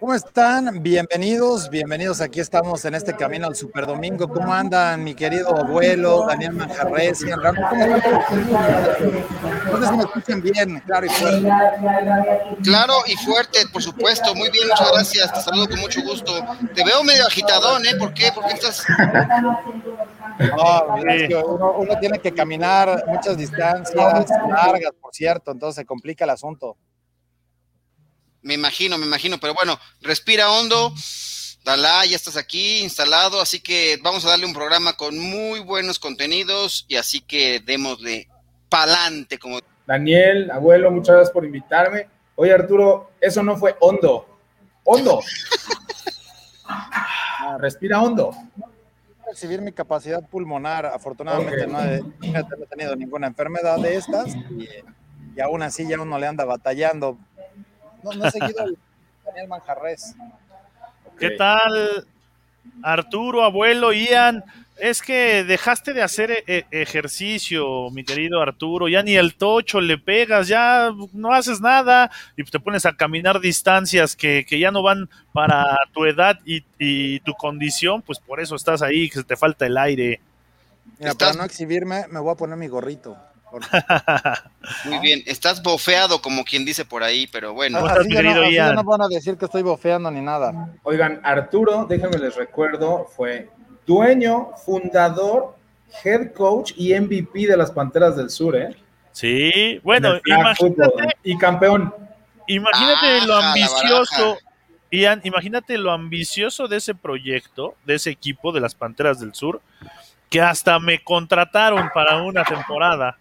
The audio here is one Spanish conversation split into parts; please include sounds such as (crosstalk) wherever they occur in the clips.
¿Cómo están? Bienvenidos, bienvenidos. Aquí estamos en este camino al Superdomingo. ¿Cómo andan, mi querido abuelo, Daniel Manjarres? ¿Cómo están? me escuchan bien, claro y fuerte. Claro y fuerte, por supuesto. Muy bien, muchas gracias. Te saludo con mucho gusto. Te veo medio agitadón, ¿eh? ¿Por qué? ¿Por qué estás...? No, uno, uno tiene que caminar muchas distancias largas, por cierto, entonces se complica el asunto. Me imagino, me imagino, pero bueno, respira hondo. Dalá, ya estás aquí instalado, así que vamos a darle un programa con muy buenos contenidos y así que démosle pa'lante como Daniel, abuelo, muchas gracias por invitarme. Oye, Arturo, eso no fue hondo. Hondo. respira hondo. Recibir mi capacidad pulmonar, afortunadamente no, he, tenido ninguna enfermedad de estas y, y aún así ya uno le anda batallando no, no he seguido (laughs) Daniel Manjarres. ¿Qué tal, Arturo, abuelo, Ian? Es que dejaste de hacer e-, e-, ejercicio, mi querido Arturo, ya ni el tocho le pegas, ya no haces nada y te pones a caminar distancias que, ya no van para tu edad y, tu condición, pues por eso estás ahí, que te falta el aire. Mira, para no exhibirme, me voy a poner mi gorrito. (laughs) Muy bien, estás bofeado como quien dice por ahí, pero bueno. Ah, no, no van a decir que estoy bofeando ni nada. Oigan, Arturo, déjenme les recuerdo, fue dueño, fundador, head coach y MVP de las Panteras del Sur, ¿eh? Sí, bueno, imagínate. y campeón. Imagínate lo ah, ambicioso, Ian, imagínate lo ambicioso de ese proyecto, de ese equipo de las Panteras del Sur, que hasta me contrataron para una temporada.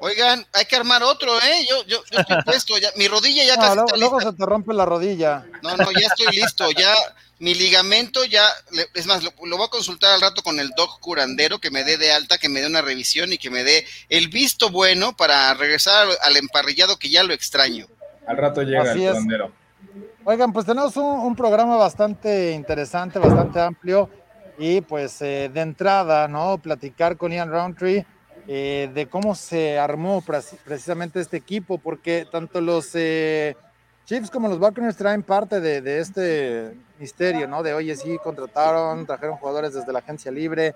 Oigan, hay que armar otro, ¿eh? Yo, yo, yo estoy (laughs) puesto, ya, mi rodilla ya casi luego, luego se te rompe la rodilla. No, no, ya estoy listo, ya mi ligamento ya, es más, lo, voy a consultar al rato con el doc curandero que me dé de alta, que me dé una revisión y que me dé el visto bueno para regresar al, emparrillado que ya lo extraño. Al rato llega el curandero. Oigan, pues tenemos un, programa bastante interesante, bastante amplio y pues eh, de entrada, ¿no? Platicar con Ian Roundtree eh, de cómo se armó precisamente este equipo, porque tanto los eh, Chiefs como los Buccaneers traen parte de, este misterio, ¿no? De oye, sí, contrataron, trajeron jugadores desde la agencia libre.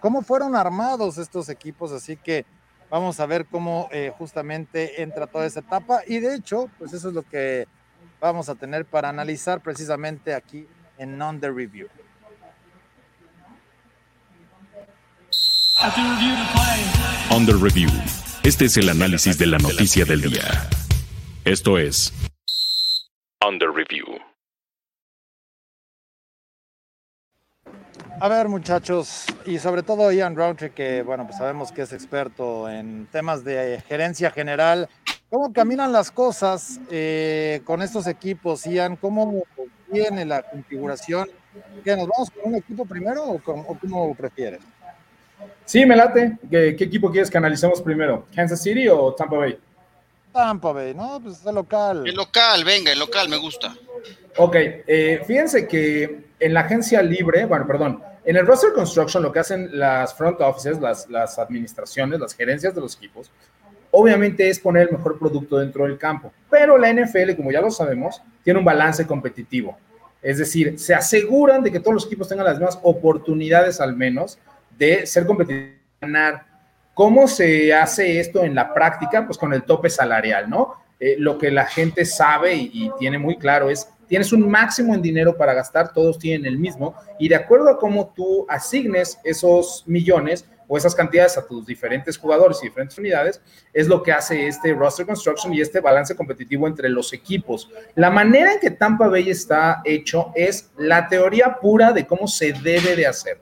¿Cómo, fueron armados estos equipos? Así que vamos a ver cómo eh, justamente entra toda esa etapa. Y de hecho, pues eso es lo que vamos a tener para analizar precisamente aquí en Non The Review. Under Review. Este es el análisis de la noticia del día. Esto es Under Review. A ver, muchachos, y sobre todo Ian Roundtree, que bueno, pues sabemos que es experto en temas de gerencia general. ¿Cómo caminan las cosas eh, con estos equipos, Ian? ¿Cómo viene la configuración? ¿Que ¿Nos vamos con un equipo primero o, con, o cómo prefieres? Sí, me late. ¿Qué, equipo quieres que analicemos primero? ¿Kansas City o Tampa Bay? Tampa Bay, ¿no? Pues el local. El local, venga, el local me gusta. Ok, eh, fíjense que en la agencia libre, bueno, perdón, en el roster construction lo que hacen las front offices, las, las administraciones, las gerencias de los equipos, obviamente es poner el mejor producto dentro del campo. Pero la NFL, como ya lo sabemos, tiene un balance competitivo. Es decir, se aseguran de que todos los equipos tengan las mismas oportunidades al menos de ser competitivo, ganar. ¿Cómo se hace esto en la práctica? Pues con el tope salarial, ¿no? Eh, lo que la gente sabe y, tiene muy claro es, tienes un máximo en dinero para gastar, todos tienen el mismo, y de acuerdo a cómo tú asignes esos millones o esas cantidades a tus diferentes jugadores y diferentes unidades, es lo que hace este roster construction y este balance competitivo entre los equipos. La manera en que Tampa Bay está hecho es la teoría pura de cómo se debe de hacer.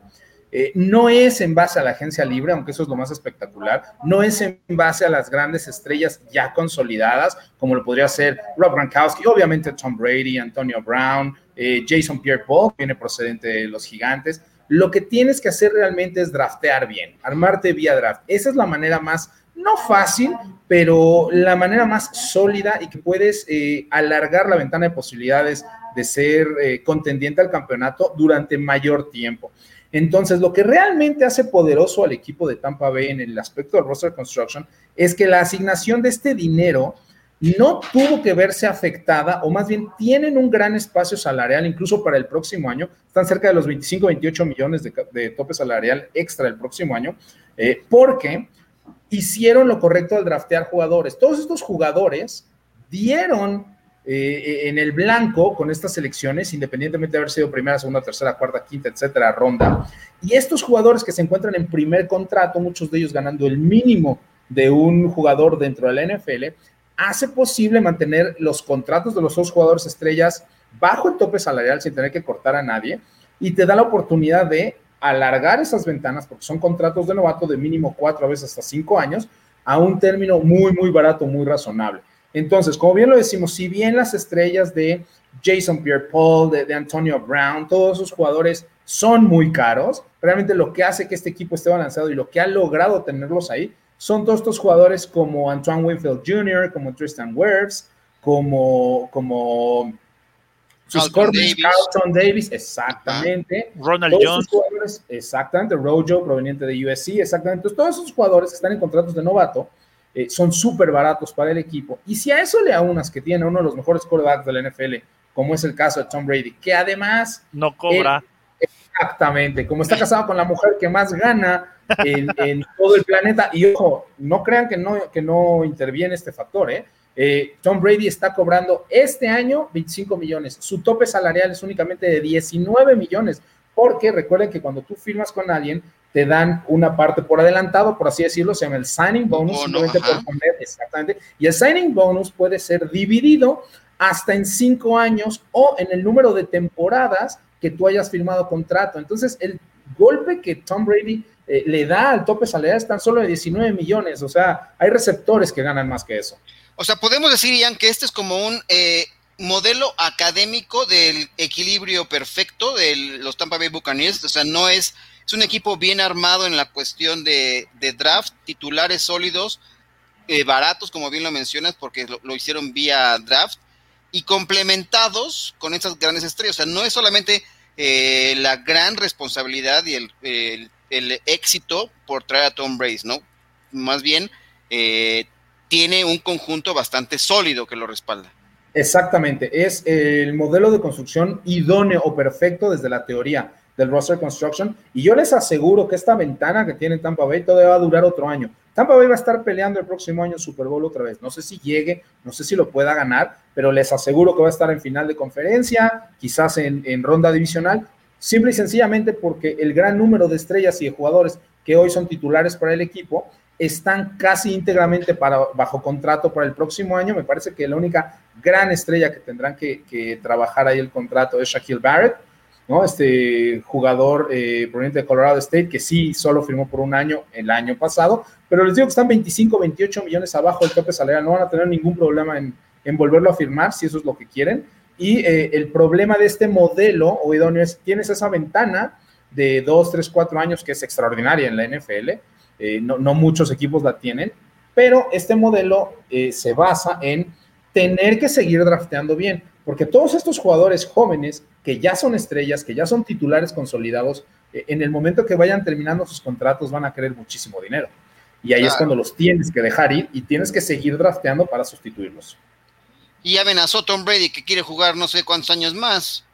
Eh, no es en base a la agencia libre, aunque eso es lo más espectacular, no es en base a las grandes estrellas ya consolidadas, como lo podría ser Rob Gronkowski, obviamente Tom Brady, Antonio Brown, eh, Jason Pierre-Paul, viene procedente de los gigantes. Lo que tienes que hacer realmente es draftear bien, armarte vía draft. Esa es la manera más, no fácil, pero la manera más sólida y que puedes eh, alargar la ventana de posibilidades de ser contendiente al campeonato durante mayor tiempo. Entonces, lo que realmente hace poderoso al equipo de Tampa Bay en el aspecto del roster construction es que la asignación de este dinero no tuvo que verse afectada, o más bien tienen un gran espacio salarial, incluso para el próximo año, están cerca de los 25, 28 millones de, tope salarial extra el próximo año, eh, porque hicieron lo correcto al draftear jugadores. Todos estos jugadores dieron eh, en el blanco con estas selecciones, independientemente de haber sido primera, segunda, tercera, cuarta, quinta, etcétera, ronda. Y estos jugadores que se encuentran en primer contrato, muchos de ellos ganando el mínimo de un jugador dentro de la NFL, hace posible mantener los contratos de los dos jugadores estrellas bajo el tope salarial sin tener que cortar a nadie y te da la oportunidad de alargar esas ventanas, porque son contratos de novato de mínimo cuatro veces hasta cinco años, a un término muy, muy barato, muy razonable. Entonces, como bien lo decimos, si bien las estrellas de Jason Pierre-Paul, de, de, Antonio Brown, todos esos jugadores son muy caros, realmente lo que hace que este equipo esté balanceado y lo que ha logrado tenerlos ahí son todos estos jugadores como Antoine Winfield Jr., como Tristan Wirfs, como, como Carlton Davis. Carlton Davis, exactamente. Ronald Jones. exactamente. Rojo, proveniente de USC, exactamente. Entonces, todos esos jugadores que están en contratos de novato eh, son súper baratos para el equipo. Y si a eso le aunas que tiene uno de los mejores quarterbacks de la NFL, como es el caso de Tom Brady, que además... No cobra. exactamente. Como está casado con la mujer que más gana en, todo el planeta. Y ojo, no crean que no, que no interviene este factor, ¿eh? ¿eh? Tom Brady está cobrando este año 25 millones. Su tope salarial es únicamente de 19 millones, porque recuerden que cuando tú firmas con alguien, te dan una parte por adelantado, por así decirlo, se llama el signing bonus, simplemente por poner exactamente. Y el signing bonus puede ser dividido hasta en cinco años o en el número de temporadas que tú hayas firmado contrato. Entonces, el golpe que Tom Brady eh, le da al tope salarial tan solo de 19 millones. O sea, hay receptores que ganan más que eso. O sea, podemos decir, Ian, que este es como un eh, modelo académico del equilibrio perfecto de los Tampa Bay Buccaneers. O sea, no es, es un equipo bien armado en la cuestión de, draft, titulares sólidos, eh, baratos, como bien lo mencionas, porque lo, hicieron vía draft, y complementados con esas grandes estrellas. O sea, no es solamente la gran responsabilidad y el, éxito por traer a Tom Brady, ¿no? Más bien, eh, tiene un conjunto bastante sólido que lo respalda. Exactamente, es el modelo de construcción idóneo o perfecto desde la teoría del roster construction. Y yo les aseguro que esta ventana que tiene Tampa Bay todavía va a durar otro año. Tampa Bay va a estar peleando el próximo año Super Bowl otra vez. No sé si llegue, no sé si lo pueda ganar, pero les aseguro que va a estar en final de conferencia, quizás en, ronda divisional simple y sencillamente porque el gran número de estrellas y de jugadores que hoy son titulares para el equipo están casi íntegramente para, bajo contrato para el próximo año. Me parece que la única gran estrella que tendrán que, trabajar ahí el contrato es Shaquille Barrett, ¿no? Este jugador eh, proveniente de Colorado State que sí solo firmó por un año el año pasado, pero les digo que están 25, 28 millones abajo del tope salarial. No van a tener ningún problema en, volverlo a firmar si eso es lo que quieren y eh, el problema de este modelo o idóneo es, tienes esa ventana de dos, tres, cuatro años que es extraordinaria en la NFL, eh, no, muchos equipos la tienen, pero este modelo se basa en tener que seguir drafteando bien, porque todos estos jugadores jóvenes que ya son estrellas, que ya son titulares consolidados, en el momento que vayan terminando sus contratos van a querer muchísimo dinero. Y ahí es cuando los tienes que dejar ir y tienes que seguir drafteando para sustituirlos y amenazó Tom Brady que quiere jugar no sé cuántos años más.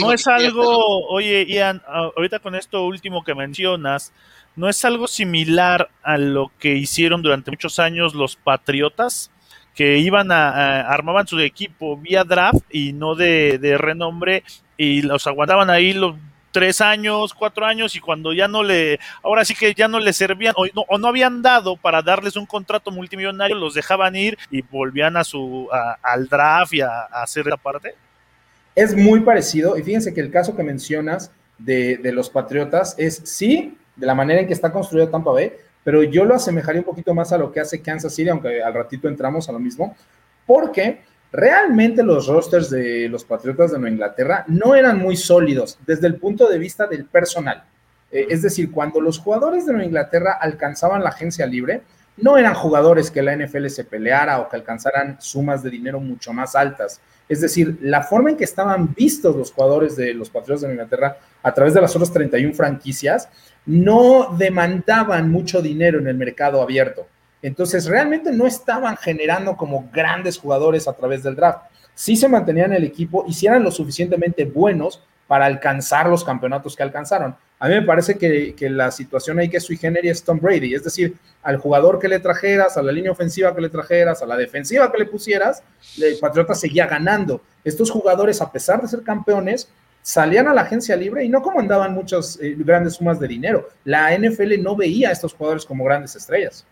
no es algo, oye, Ian, ahorita con esto último que mencionas, ¿no es algo similar a lo que hicieron durante muchos años los Patriotas? Que iban a, armaban su equipo vía draft y no de, renombre y los aguantaban ahí los tres años, cuatro años y cuando ya no le, ahora sí que ya no le servían o no, o no habían dado para darles un contrato multimillonario, los dejaban ir y volvían a su, al draft y a, hacer la parte. Es muy parecido y fíjense que el caso que mencionas de, de los Patriotas es sí, de la manera en que está construido Tampa Bay, pero yo lo asemejaría un poquito más a lo que hace Kansas City, aunque al ratito entramos a lo mismo, porque realmente los rosters de los Patriotas de Nueva Inglaterra no eran muy sólidos desde el punto de vista del personal. Eh, es decir, cuando los jugadores de Nueva Inglaterra alcanzaban la agencia libre, no eran jugadores que la NFL se peleara o que alcanzaran sumas de dinero mucho más altas. Es decir, la forma en que estaban vistos los jugadores de los Patriotas de Inglaterra a través de las otras 31 franquicias no demandaban mucho dinero en el mercado abierto. Entonces, realmente no estaban generando como grandes jugadores a través del draft. Sí se mantenían en el equipo y si eran lo suficientemente buenos para alcanzar los campeonatos que alcanzaron. A mí me parece que, la situación ahí que sui generis es Tom Brady, es decir, al jugador que le trajeras, a la línea ofensiva que le trajeras, a la defensiva que le pusieras, el Patriota seguía ganando. Estos jugadores, a pesar de ser campeones, salían a la agencia libre y no comandaban muchas eh, grandes sumas de dinero. La NFL no veía a estos jugadores como grandes estrellas.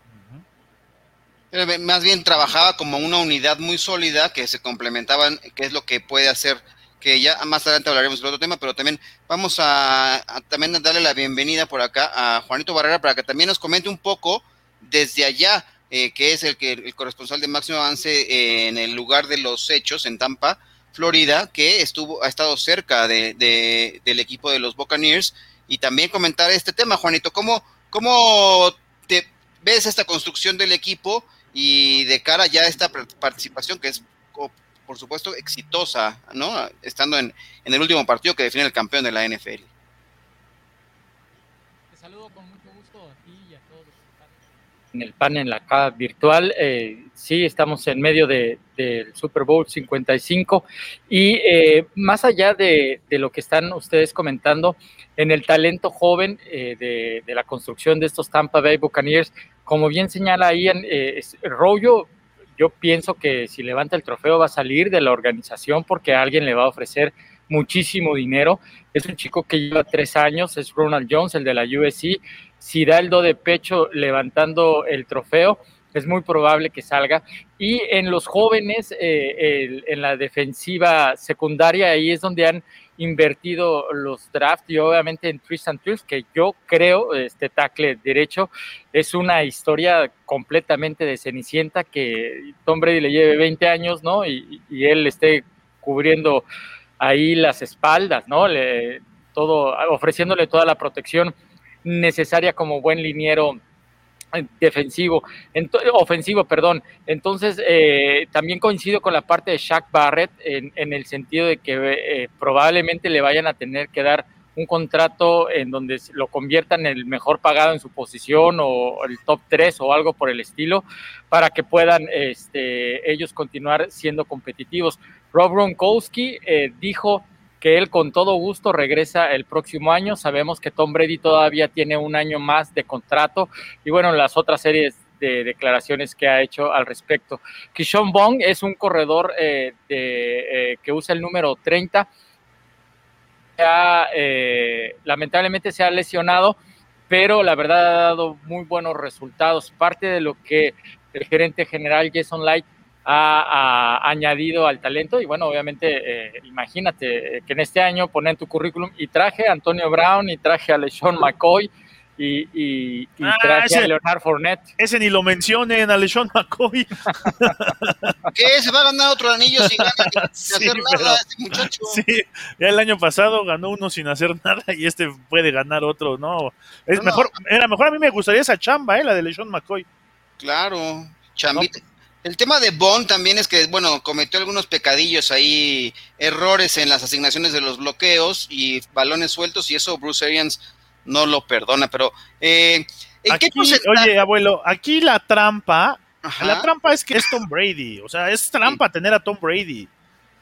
Más bien trabajaba como una unidad muy sólida que se complementaban, que es lo que puede hacer que ya más adelante hablaremos del otro tema, pero también vamos a, también darle la bienvenida por acá a Juanito Barrera para que también nos comente un poco desde allá, eh, que es el que el corresponsal de máximo avance eh, en el lugar de los hechos en Tampa, Florida, que estuvo ha estado cerca de, del equipo de los Buccaneers. Y también comentar este tema, Juanito, cómo cómo te ves esta construcción del equipo y de cara ya a esta participación que es por supuesto, exitosa, ¿no? Estando en, el último partido que define el campeón de la NFL. Te saludo con mucho gusto a ti y a todos En el panel acá virtual, eh, sí, estamos en medio del Super Bowl 55 y eh, más allá de, lo que están ustedes comentando, en el talento joven eh, de, la construcción de estos Tampa Bay Buccaneers, como bien señala Ian, eh, Rollo yo pienso que si levanta el trofeo va a salir de la organización porque alguien le va a ofrecer muchísimo dinero. Es un chico que lleva tres años, es Ronald Jones, el de la USC. Si da el do de pecho levantando el trofeo, es muy probable que salga. Y en los jóvenes, eh, en la defensiva secundaria, ahí es donde han invertido los drafts y obviamente en Tristan Trills, que yo creo, este tackle derecho, es una historia completamente de Cenicienta que Tom Brady le lleve 20 años, ¿no? Y, él esté cubriendo ahí las espaldas, ¿no? Le, todo, ofreciéndole toda la protección necesaria como buen liniero defensivo, ofensivo, perdón. Entonces, eh, también coincido con la parte de Shaq Barrett en, el sentido de que eh, probablemente le vayan a tener que dar un contrato en donde lo conviertan en el mejor pagado en su posición o el top 3 o algo por el estilo para que puedan este, ellos continuar siendo competitivos. Rob Gronkowski eh, dijo él con todo gusto regresa el próximo año. Sabemos que Tom Brady todavía tiene un año más de contrato y bueno, las otras series de declaraciones que ha hecho al respecto. Kishon Bong es un corredor eh, eh, que usa el número 30. Eh, lamentablemente se ha lesionado, pero la verdad ha dado muy buenos resultados. Parte de lo que el gerente general Jason Light ha, añadido al talento y bueno, obviamente, eh, imagínate que en este año ponen tu currículum y traje a Antonio Brown y traje a LeSean McCoy y, y, ah, traje a Leonard Fournette. Ese ni lo mencionen a LeSean McCoy. (laughs) ¿Qué? ¿Se va a ganar otro anillo sin, (laughs) hacer nada este muchacho? Sí, ya el año pasado ganó uno sin hacer nada y este puede ganar otro, ¿no? Es mejor, era mejor a mí me gustaría esa chamba, ¿eh? la de LeSean McCoy. Claro, chambita. El tema de Bond también es que, bueno, cometió algunos pecadillos ahí, errores en las asignaciones de los bloqueos y balones sueltos, y eso Bruce Arians no lo perdona, pero eh, ¿en qué Oye, abuelo, aquí la trampa, la trampa es que es Tom Brady, o sea, es trampa tener a Tom Brady.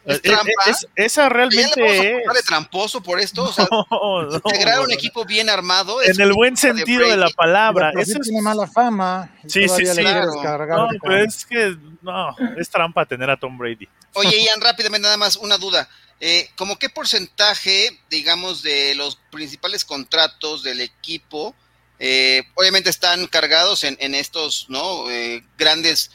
¿Es trampa? esa realmente es. tramposo por esto? O sea, (laughs) (laughs) integrar un equipo bien armado. en el buen sentido de, la palabra. Eso tiene mala fama. Sí, sí, sí. No, pero es que no, es trampa tener a Tom Brady. Oye, (laughs) Ian, rápidamente nada más una duda. Eh, ¿Cómo qué porcentaje, digamos, de los principales contratos del equipo, eh, obviamente están cargados en, en estos, ¿no? Eh, grandes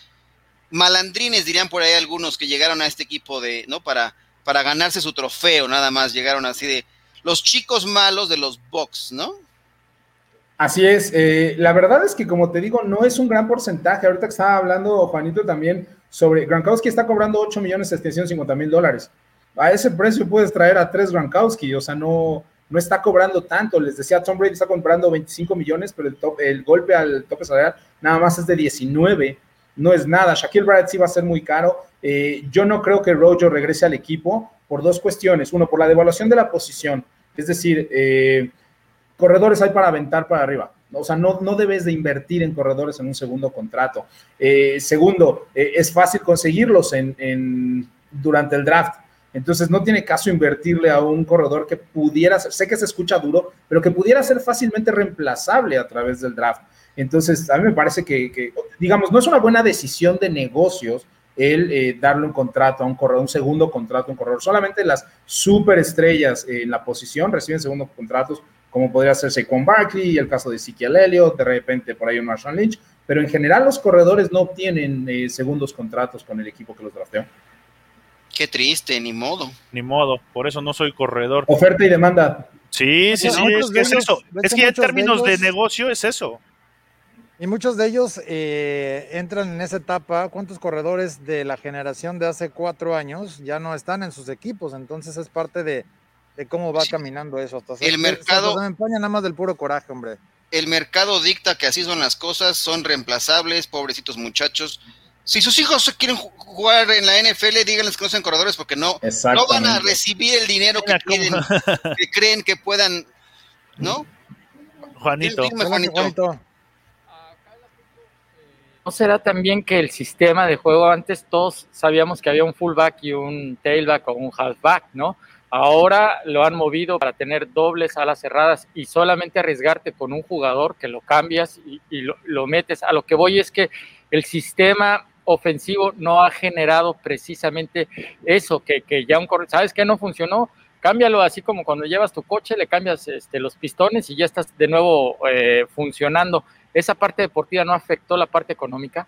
malandrines, dirían por ahí algunos que llegaron a este equipo de, ¿no? Para, para ganarse su trofeo, nada más llegaron así de los chicos malos de los Bucks, ¿no? Así es, eh, la verdad es que como te digo, no es un gran porcentaje. Ahorita que estaba hablando Juanito también sobre Gronkowski está cobrando 8 millones 750 mil dólares. A ese precio puedes traer a tres Gronkowski, o sea, no, no está cobrando tanto. Les decía, Tom Brady está comprando 25 millones, pero el, el golpe al tope salarial nada más es de 19. No es nada. Shaquille Barrett sí va a ser muy caro. Eh, yo no creo que Rojo regrese al equipo por dos cuestiones. Uno, por la devaluación de la posición. Es decir, eh, corredores hay para aventar para arriba. O sea, no, no debes de invertir en corredores en un segundo contrato. Eh, segundo, es fácil conseguirlos en, durante el draft. Entonces no tiene caso invertirle a un corredor que pudiera ser, sé que se escucha duro, pero que pudiera ser fácilmente reemplazable a través del draft. Entonces, a mí me parece que, digamos, no es una buena decisión de negocios el eh, darle un contrato a un corredor, un segundo contrato a un corredor. Solamente las superestrellas en la posición reciben segundos contratos, como podría ser Saquon Barkley, el caso de Ezekiel Elliott, de repente por ahí un Marshall Lynch, pero en general los corredores no obtienen eh, segundos contratos con el equipo que los drafteó. Qué triste, ni modo. Ni modo, por eso no soy corredor. Oferta y demanda. Sí, sí, sí, es, que es eso. Es que en términos de, negocio es eso. Y muchos de ellos eh, entran en esa etapa. ¿Cuántos corredores de la generación de hace cuatro años ya no están en sus equipos? Entonces es parte de, cómo va caminando eso. Hasta el mercado. Se, me nada más del puro coraje, hombre. El mercado dicta que así son las cosas, son reemplazables, pobrecitos muchachos si sus hijos quieren jugar en la NFL, díganles que no sean corredores porque no, no van a recibir el dinero que, que creen que puedan, ¿no? (laughs) Juanito. Juanito. ¿No será también que el sistema de juego antes todos sabíamos que había un fullback y un tailback o un halfback, ¿no? Ahora lo han movido para tener dobles alas cerradas y solamente arriesgarte con un jugador que lo cambias y, lo, metes. A lo que voy es que el sistema ofensivo no ha generado precisamente eso, que, ya un ¿sabes qué no funcionó? Cámbialo así como cuando llevas tu coche, le cambias este, los pistones y ya estás de nuevo eh, funcionando. ¿Esa parte deportiva no afectó la parte económica?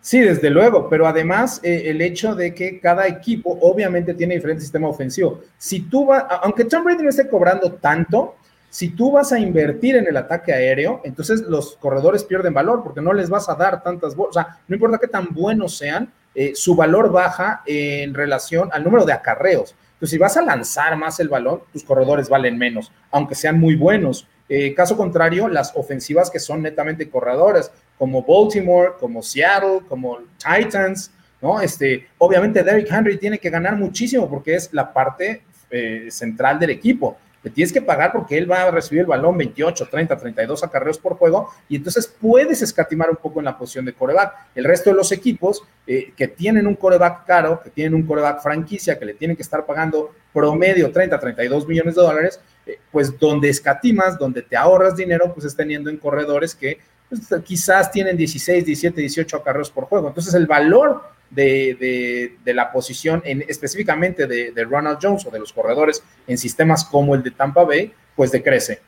Sí, desde luego, pero además eh, el hecho de que cada equipo obviamente tiene diferente sistema ofensivo. Si tú vas, aunque Tom Brady no esté cobrando tanto, si tú vas a invertir en el ataque aéreo, entonces los corredores pierden valor porque no les vas a dar tantas bolas. O sea, no importa qué tan buenos sean, eh, su valor baja en relación al número de acarreos. Entonces, si vas a lanzar más el balón, tus corredores valen menos, aunque sean muy buenos. Eh, caso contrario, las ofensivas que son netamente corredores, como Baltimore, como Seattle, como Titans, ¿no? Este, obviamente Derrick Henry tiene que ganar muchísimo porque es la parte eh, central del equipo le tienes que pagar porque él va a recibir el balón 28, 30, 32 acarreos por juego y entonces puedes escatimar un poco en la posición de coreback. El resto de los equipos eh, que tienen un coreback caro, que tienen un coreback franquicia, que le tienen que estar pagando promedio 30, 32 millones de dólares, eh, pues donde escatimas, donde te ahorras dinero, pues es teniendo en corredores que pues, quizás tienen 16, 17, 18 acarreos por juego. Entonces el valor de, la posición en, específicamente de, de, Ronald Jones o de los corredores en sistemas como el de Tampa Bay, pues decrece.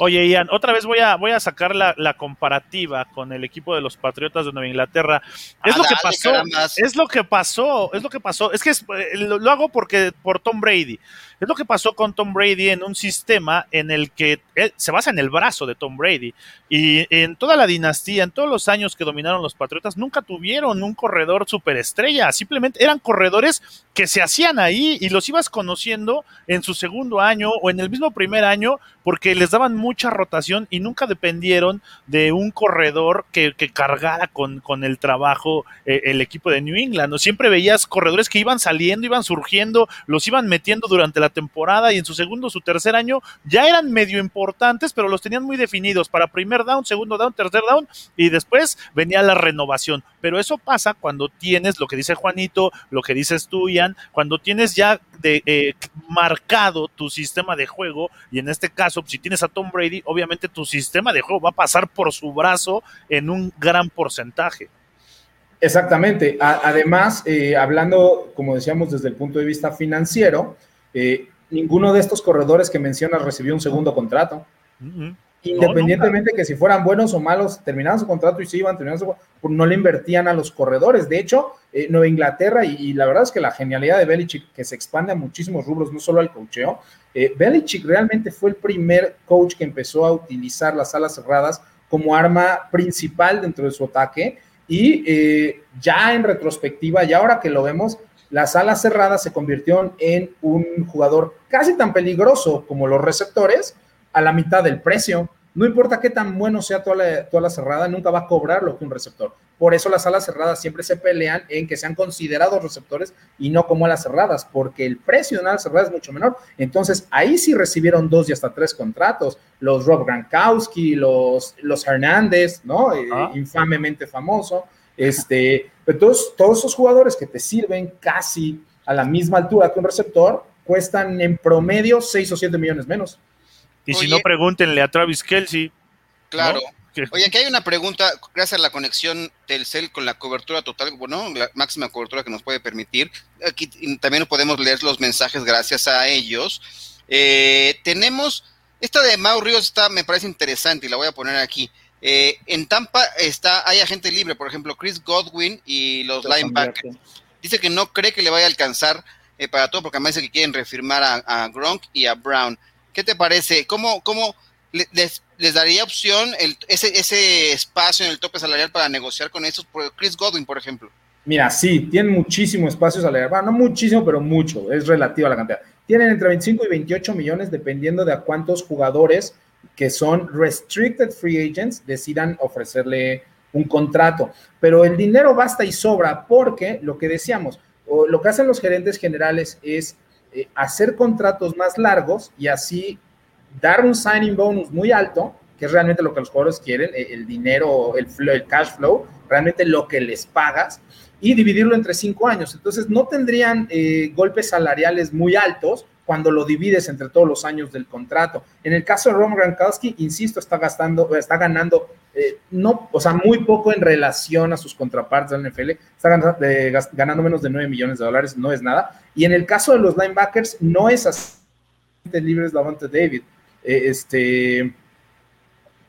Oye, Ian, otra vez voy a, voy a sacar la, comparativa con el equipo de los Patriotas de Nueva Inglaterra. Es lo que pasó, es lo que pasó, es lo que pasó. Es que eh, lo, hago porque por Tom Brady. Es lo que pasó con Tom Brady en un sistema en el que se basa en el brazo de Tom Brady. Y en toda la dinastía, en todos los años que dominaron los Patriotas, nunca tuvieron un corredor superestrella. Simplemente eran corredores que se hacían ahí y los ibas conociendo en su segundo año o en el mismo primer año porque les daban mucha rotación y nunca dependieron de un corredor que, cargara con, el trabajo eh, el equipo de New England. Siempre veías corredores que iban saliendo, iban surgiendo, los iban metiendo durante la temporada y en su segundo, su tercer año ya eran medio importantes, pero los tenían muy definidos para primer down, segundo down, tercer down y después venía la renovación. Pero eso pasa cuando tienes lo que dice Juanito, lo que dices tú, Ian, cuando tienes ya de, eh, marcado tu sistema de juego y en este caso, si tienes a Tom Brady, obviamente tu sistema de juego va a pasar por su brazo en un gran porcentaje. Exactamente. además, eh, hablando, como decíamos, desde el punto de vista financiero, eh, ninguno de estos corredores que mencionas recibió un segundo contrato. Independientemente que si fueran buenos o malos, terminaban su contrato y se iban, terminaban su, pues no le invertían a los corredores. De hecho, eh, Nueva Inglaterra, y, la verdad es que la genialidad de Belichick, que se expande a muchísimos rubros, no solo al cocheo, eh, Belichick realmente fue el primer coach que empezó a utilizar las alas cerradas como arma principal dentro de su ataque. Y eh, ya en retrospectiva, y ahora que lo vemos, las alas cerradas se convirtieron en un jugador casi tan peligroso como los receptores a la mitad del precio. No importa qué tan bueno sea toda la, cerrada, nunca va a cobrar lo que un receptor. Por eso las alas cerradas siempre se pelean en que sean considerados receptores y no como alas cerradas, porque el precio de una ala cerrada es mucho menor. Entonces, ahí sí recibieron dos y hasta tres contratos. Los Rob Gronkowski, los, los Hernández, ¿no? Eh, infamemente famoso. Este, entonces, todos esos jugadores que te sirven casi a la misma altura que un receptor cuestan en promedio 6 o 7 millones menos. Y si no, pregúntenle a Travis Kelsey. Claro. Oye, aquí hay una pregunta, gracias a la conexión del CEL con la cobertura total, bueno, la máxima cobertura que nos puede permitir. Aquí también podemos leer los mensajes gracias a ellos. Eh, tenemos, esta de Mau Ríos está, me parece interesante y la voy a poner aquí. Eh, en Tampa está, hay agente libre, por ejemplo, Chris Godwin y los linebackers. Dice que no cree que le vaya a alcanzar eh, para todo, porque además dice que quieren refirmar a, a, Gronk y a Brown. ¿Qué te parece? ¿Cómo, cómo les, les daría opción el, ese, ese espacio en el tope salarial para negociar con esos, Chris Godwin, por ejemplo. Mira, sí, tienen muchísimo espacio salarial. Bueno, no muchísimo, pero mucho, es relativo a la cantidad. Tienen entre 25 y 28 millones dependiendo de a cuántos jugadores que son restricted free agents decidan ofrecerle un contrato. Pero el dinero basta y sobra porque lo que decíamos, lo que hacen los gerentes generales es eh, hacer contratos más largos y así dar un signing bonus muy alto, que es realmente lo que los jugadores quieren, eh, el dinero, el, flow, el cash flow, realmente lo que les pagas, y dividirlo entre cinco años. Entonces, no tendrían eh, golpes salariales muy altos cuando lo divides entre todos los años del contrato. En el caso de Roman Gronkowski, insisto, está gastando, está ganando, eh, no, o sea, muy poco en relación a sus contrapartes del NFL, está ganando, ganando menos de 9 millones de dólares, no es nada. Y en el caso de los linebackers, no es así libres Lavonte David. Eh, este,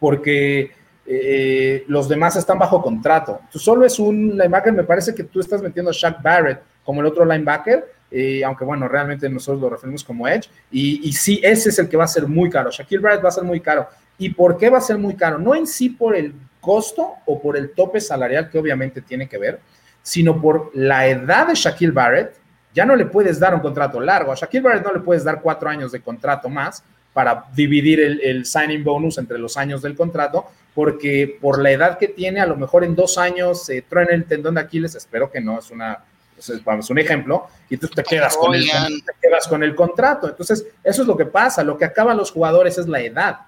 porque eh, los demás están bajo contrato. Tú solo es un linebacker, me parece que tú estás metiendo a Shaq Barrett como el otro linebacker, eh, aunque bueno, realmente nosotros lo referimos como Edge, y, y, sí, ese es el que va a ser muy caro. Shaquille Barrett va a ser muy caro. ¿Y por qué va a ser muy caro? No en sí por el costo o por el tope salarial, que obviamente tiene que ver, sino por la edad de Shaquille Barrett. Ya no le puedes dar un contrato largo. A Shaquille Barrett no le puedes dar cuatro años de contrato más, para dividir el, signing bonus entre los años del contrato, porque por la edad que tiene, a lo mejor en dos años se truena el tendón de Aquiles, espero que no, es una es un ejemplo, y tú te quedas, con el, te quedas con el contrato. Entonces, eso es lo que pasa, lo que acaban los jugadores es la edad.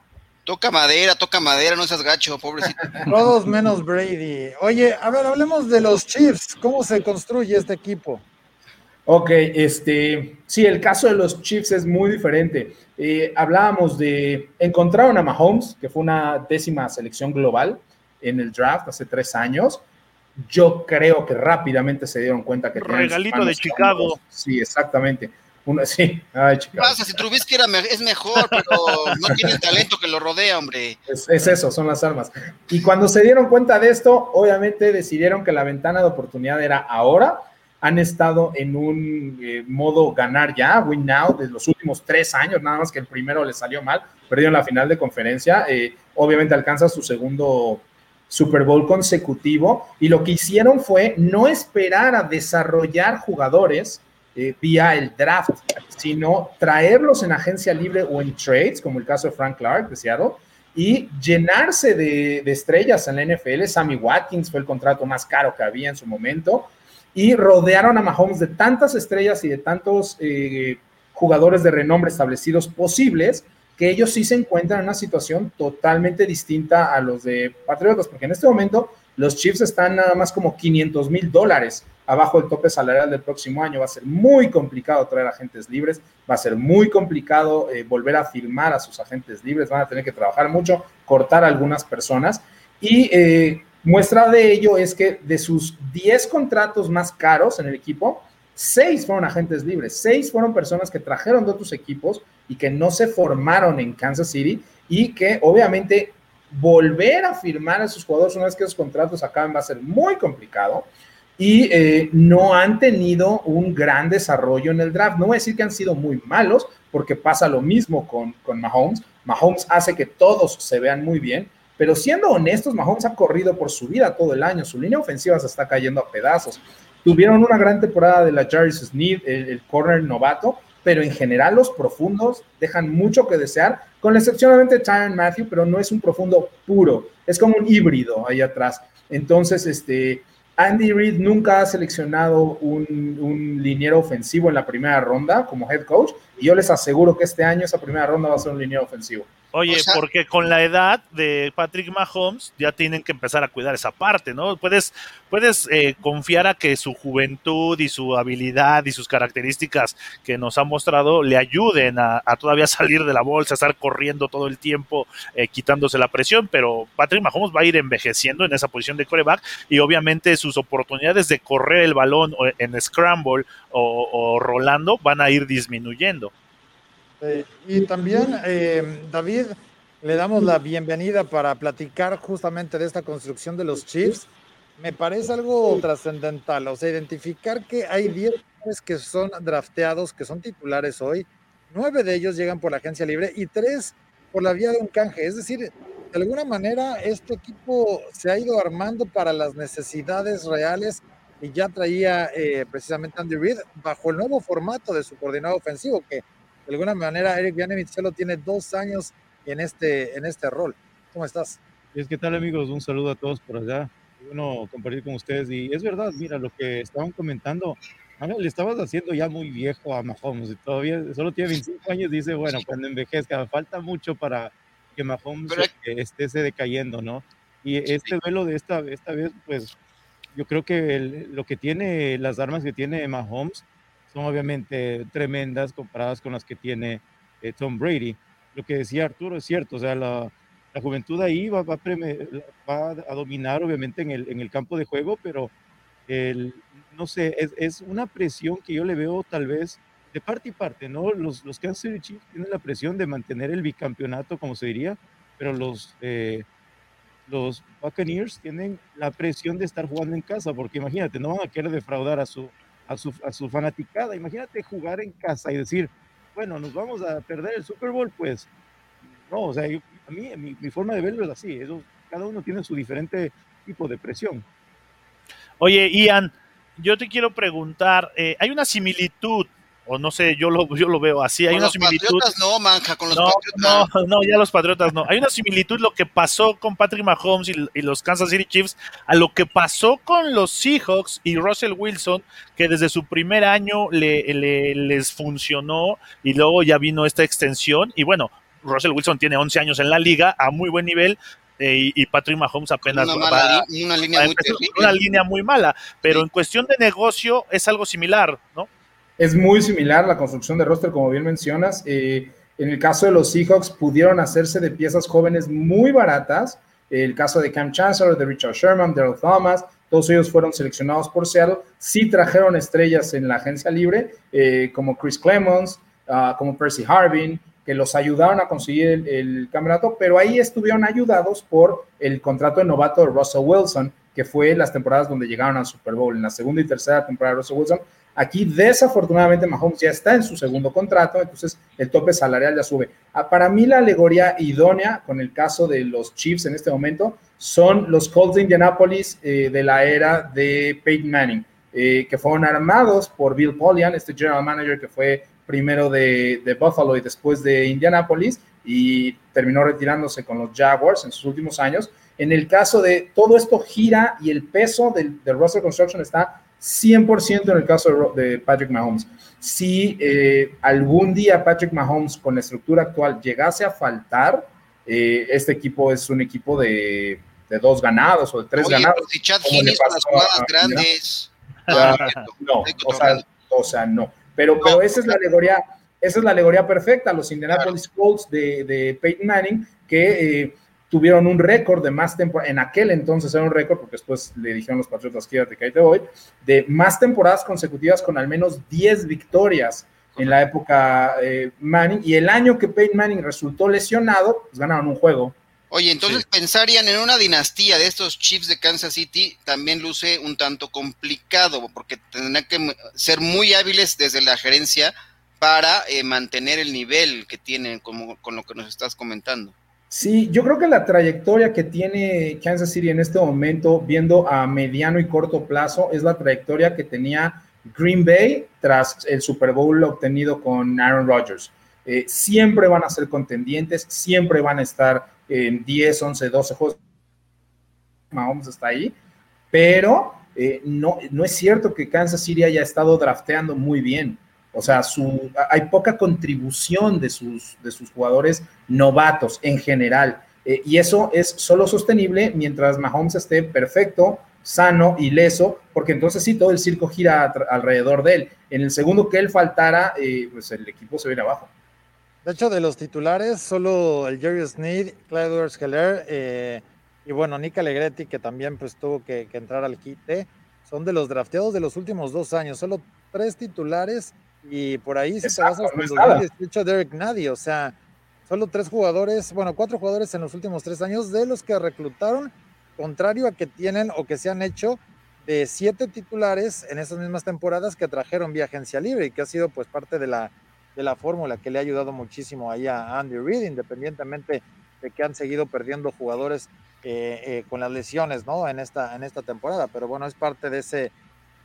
Toca madera, toca madera, no seas gacho, pobrecito. (laughs) Todos menos Brady. Oye, a ver, hablemos de los Chiefs. ¿Cómo se construye este equipo? Ok, este, sí, el caso de los Chiefs es muy diferente. Eh, hablábamos de, encontraron a Mahomes, que fue una décima selección global en el draft hace tres años. Yo creo que rápidamente se dieron cuenta que... Regalito de Chicago. Sí, exactamente. Uno, (laughs) sí, ay, Chicago. pasa? Si Trubisky era, es mejor, pero no tiene el talento que lo rodea, hombre. Es, es, eso, son las armas. Y cuando se dieron cuenta de esto, obviamente decidieron que la ventana de oportunidad era ahora han estado en un eh, modo ganar ya, win now, de los últimos tres años, nada más que el primero le salió mal, perdieron la final de conferencia, eh, obviamente alcanza su segundo Super Bowl consecutivo y lo que hicieron fue no esperar a desarrollar jugadores eh, vía el draft, sino traerlos en agencia libre o en trades, como el caso de Frank Clark de Seattle, y llenarse de, estrellas en la NFL. Sammy Watkins fue el contrato más caro que había en su momento y rodearon a Mahomes de tantas estrellas y de tantos eh, jugadores de renombre establecidos posibles que ellos sí se encuentran en una situación totalmente distinta a los de Patriotas, porque en este momento los Chiefs están nada más como 500 mil dólares abajo del tope salarial del próximo año. Va a ser muy complicado traer agentes libres, va a ser muy complicado eh, volver a firmar a sus agentes libres, van a tener que trabajar mucho, cortar a algunas personas y eh, Muestra de ello es que de sus 10 contratos más caros en el equipo, 6 fueron agentes libres, 6 fueron personas que trajeron de otros equipos y que no se formaron en Kansas City y que obviamente volver a firmar a sus jugadores una vez que esos contratos acaben va a ser muy complicado y eh, no han tenido un gran desarrollo en el draft. No voy a decir que han sido muy malos, porque pasa lo mismo con, con Mahomes. Mahomes hace que todos se vean muy bien, pero siendo honestos, Mahomes ha corrido por su vida todo el año, su línea ofensiva se está cayendo a pedazos. Tuvieron una gran temporada de la Jarvis Smith, el, corner novato, pero en general los profundos dejan mucho que desear, con la excepción de Tyron Matthew, pero no es un profundo puro, es como un híbrido ahí atrás. Entonces, este, Andy Reid nunca ha seleccionado un, un, liniero ofensivo en la primera ronda como head coach y yo les aseguro que este año esa primera ronda va a ser un liniero ofensivo. Oye, porque con la edad de Patrick Mahomes ya tienen que empezar a cuidar esa parte, ¿no? Puedes, puedes eh, confiar a que su juventud y su habilidad y sus características que nos ha mostrado le ayuden a, todavía salir de la bolsa, a estar corriendo todo el tiempo, eh, quitándose la presión, pero Patrick Mahomes va a ir envejeciendo en esa posición de coreback y obviamente sus oportunidades de correr el balón en scramble o rolando van a ir disminuyendo. Eh, y también, eh, David, le damos la bienvenida para platicar justamente de esta construcción de los Chiefs. Me parece algo trascendental, o sea, identificar que hay 10 que son drafteados, que son titulares hoy, nueve de ellos llegan por la agencia libre y tres por la vía de un canje. Es decir, de alguna manera este equipo se ha ido armando para las necesidades reales y ya traía eh, precisamente Andy Reid bajo el nuevo formato de su coordinador ofensivo, que de alguna manera Eric Bianemit solo tiene dos años en este, en este rol. ¿Cómo estás? ¿Qué tal amigos? Un saludo a todos por allá. Bueno, compartir con ustedes. Y es verdad, mira, lo que estaban comentando, le estabas haciendo ya muy viejo a Mahomes. Y todavía solo tiene 25 años. Dice, bueno, cuando envejezca, falta mucho para que Mahomes esté se decayendo, ¿no? Y este duelo de esta, esta vez, pues yo creo que lo que tiene, las armas que tiene Mahomes, son obviamente tremendas comparadas con las que tiene eh, Tom Brady. Lo que decía Arturo es cierto, o sea, la, la juventud ahí va, va, va, a dominar obviamente en el, en el campo de juego, pero el, no sé, es, es, una presión que yo le veo tal vez de parte y parte, ¿no? Los, los Kansas City Chiefs tienen la presión de mantener el bicampeonato, como se diría, pero los, eh, los Buccaneers tienen la presión de estar jugando en casa, porque imagínate, no van a querer defraudar a su, a su, a su fanaticada. Imagínate jugar en casa y decir, bueno, nos vamos a perder el Super Bowl, pues no, o sea, a mí mi, mi, forma de verlo es así, eso, cada uno tiene su diferente tipo de presión. Oye, Ian, yo te quiero preguntar, eh, hay una similitud o no sé, yo lo, yo lo veo así. Hay una los similitud. Patriotas no, manja, con los no, Patriotas. No, no, ya los Patriotas no. Hay una similitud lo que pasó con Patrick Mahomes y, los Kansas City Chiefs a lo que pasó con los Seahawks y Russell Wilson, que desde su primer año le, les funcionó y luego ya vino esta extensión. Y bueno, Russell Wilson tiene 11 años en la liga a muy buen nivel. Eh, y, Patrick Mahomes apenas una, mala, una línea muy una línea muy mala, pero en cuestión de negocio es algo similar, ¿no? Es muy similar la construcción de roster, como bien mencionas. Eh, en el caso de los Seahawks, pudieron hacerse de piezas jóvenes muy baratas. El caso de Cam Chancellor, de Richard Sherman, Daryl Thomas, todos ellos fueron seleccionados por Seattle. Sí trajeron estrellas en la agencia libre, eh, como Chris Clemons, ah, como Percy Harvin, que los ayudaron a conseguir el, el, campeonato, pero ahí estuvieron ayudados por el contrato de novato de Russell Wilson, que fue las temporadas donde llegaron al Super Bowl. En la segunda y tercera temporada de Russell Wilson Aquí desafortunadamente Mahomes ya está en su segundo contrato, entonces el tope salarial ya sube. Ah, para mí la alegoría idónea con el caso de los Chiefs en este momento son los Colts de Indianapolis eh, de la era de Peyton Manning, eh, que fueron armados por Bill Polian, este general manager que fue primero de, Buffalo y después de Indianapolis y terminó retirándose con los Jaguars en sus últimos años. En el caso de todo esto gira y el peso del, del roster construction está 100% en el caso de, Patrick Mahomes. Si eh, algún día Patrick Mahomes con la estructura actual llegase a faltar, eh, este equipo es un equipo de, dos ganados o de tres ganados. Pues, Chad las jugadas grandes. no, o sea, no. Pero, pero esa es la alegoría, esa es la alegoría perfecta. Los Indianapolis Colts de, de Peyton Manning, que eh, tuvieron un récord de más temporadas, en aquel entonces era un récord, porque después le dijeron los Patriotas, quédate que ahí te voy, de más temporadas consecutivas con al menos 10 victorias en la época eh, Manning, y el año que Peyton Manning resultó lesionado, pues ganaron un juego. Oye, entonces pensarían en una dinastía de estos Chiefs de Kansas City, también luce un tanto complicado, porque tendrán que ser muy hábiles desde la gerencia para eh, mantener el nivel que tienen, como con lo que nos estás comentando. Sí, yo creo que la trayectoria que tiene Kansas City en este momento, viendo a mediano y corto plazo, es la trayectoria que tenía Green Bay tras el Super Bowl obtenido con Aaron Rodgers. Eh, siempre van a ser contendientes, siempre van a estar en 10, 11, 12 juegos. Mahomes está ahí, pero eh, no, no es cierto que Kansas City haya estado drafteando muy bien. O sea, su, hay poca contribución de sus, de sus jugadores novatos en general. Eh, y eso es solo sostenible mientras Mahomes esté perfecto, sano, y leso, porque entonces sí, todo el circo gira alrededor de él. En el segundo que él faltara, eh, pues el equipo se viene abajo. De hecho, de los titulares, solo el Jerry Sneed, Clyde Edwards eh, y bueno, Nick Allegretti, que también pues tuvo que, entrar al quite, son de los drafteados de los últimos dos años. Solo tres titulares y por ahí se te vas hasta el 2018 Derek Nady, o sea, solo tres jugadores, bueno, cuatro jugadores en los últimos tres años de los que reclutaron, contrario a que tienen o que se han hecho de siete titulares en esas mismas temporadas que trajeron vía agencia libre y que ha sido pues parte de la, de la fórmula que le ha ayudado muchísimo ahí a Andy Reid, independientemente de que han seguido perdiendo jugadores eh, eh, con las lesiones, ¿no? En esta, en esta temporada, pero bueno, es parte de ese,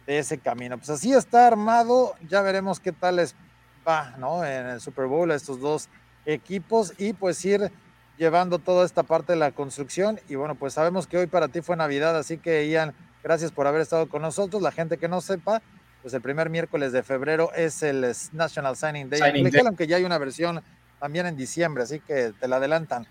de ese camino. Pues así está armado, ya veremos qué tal les va, ¿no? En el Super Bowl a estos dos equipos y pues ir llevando toda esta parte de la construcción. Y bueno, pues sabemos que hoy para ti fue Navidad, así que Ian, gracias por haber estado con nosotros. La gente que no sepa, pues el primer miércoles de febrero es el National Signing Day, aunque ya hay una versión también en diciembre, así que te la adelantan.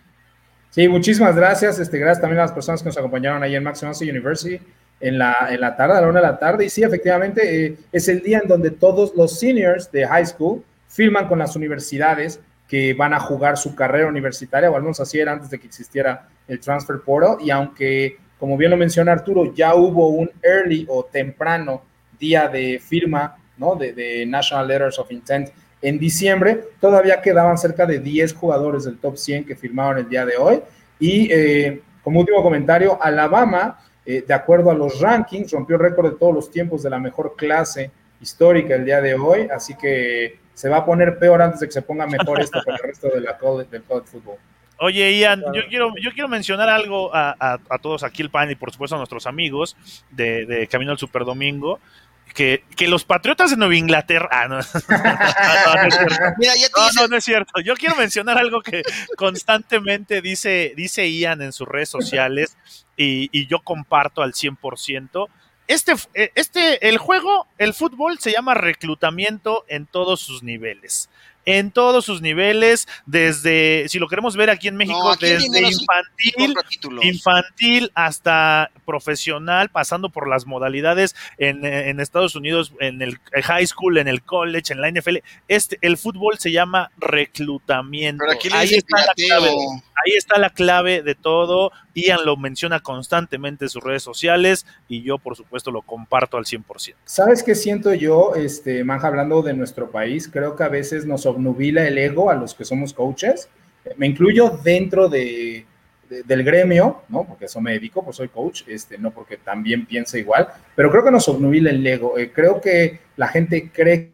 Sí, muchísimas gracias. Este, gracias también a las personas que nos acompañaron ahí en Maximum University en la, en la tarde, a la una de la tarde. Y sí, efectivamente, eh, es el día en donde todos los seniors de high school firman con las universidades que van a jugar su carrera universitaria, o al menos así era antes de que existiera el transfer portal. Y aunque, como bien lo menciona Arturo, ya hubo un early o temprano día de firma, ¿no? De, de National Letters of Intent en diciembre, todavía quedaban cerca de 10 jugadores del top 100 que firmaron el día de hoy. Y eh, como último comentario, Alabama eh, de acuerdo a los rankings, rompió el récord de todos los tiempos de la mejor clase histórica el día de hoy, así que se va a poner peor antes de que se ponga mejor esto para el resto de la del college football. Oye, Ian, yo quiero, yo quiero mencionar algo a, todos aquí el pan y por supuesto a nuestros amigos de, de Camino al Super Domingo que, los Patriotas de Nueva Inglaterra. Ah, no. no, no, es cierto. Yo quiero mencionar algo que constantemente dice, dice Ian en sus redes sociales y, yo comparto al 100%. Este, eh, este, el juego, el fútbol se llama reclutamiento en todos sus niveles en todos sus niveles, desde, si lo queremos ver aquí en México, desde infantil, infantil hasta profesional, pasando por las modalidades en, en, Estados Unidos, en el high school, en el college, en la NFL. Este, el fútbol se llama reclutamiento. ahí, está la clave, ahí está la clave de todo. Ian lo menciona constantemente en sus redes sociales y yo, por supuesto, lo comparto al 100%. ¿Sabes qué siento yo, este, Manja, hablando de nuestro país? Creo que a veces nos obnubila el ego a los que somos coaches. Me incluyo dentro de, del gremio, ¿no? Porque eso me dedico, pues soy coach, este, no porque también piense igual, pero creo que nos obnubila el ego. Eh, creo que la gente cree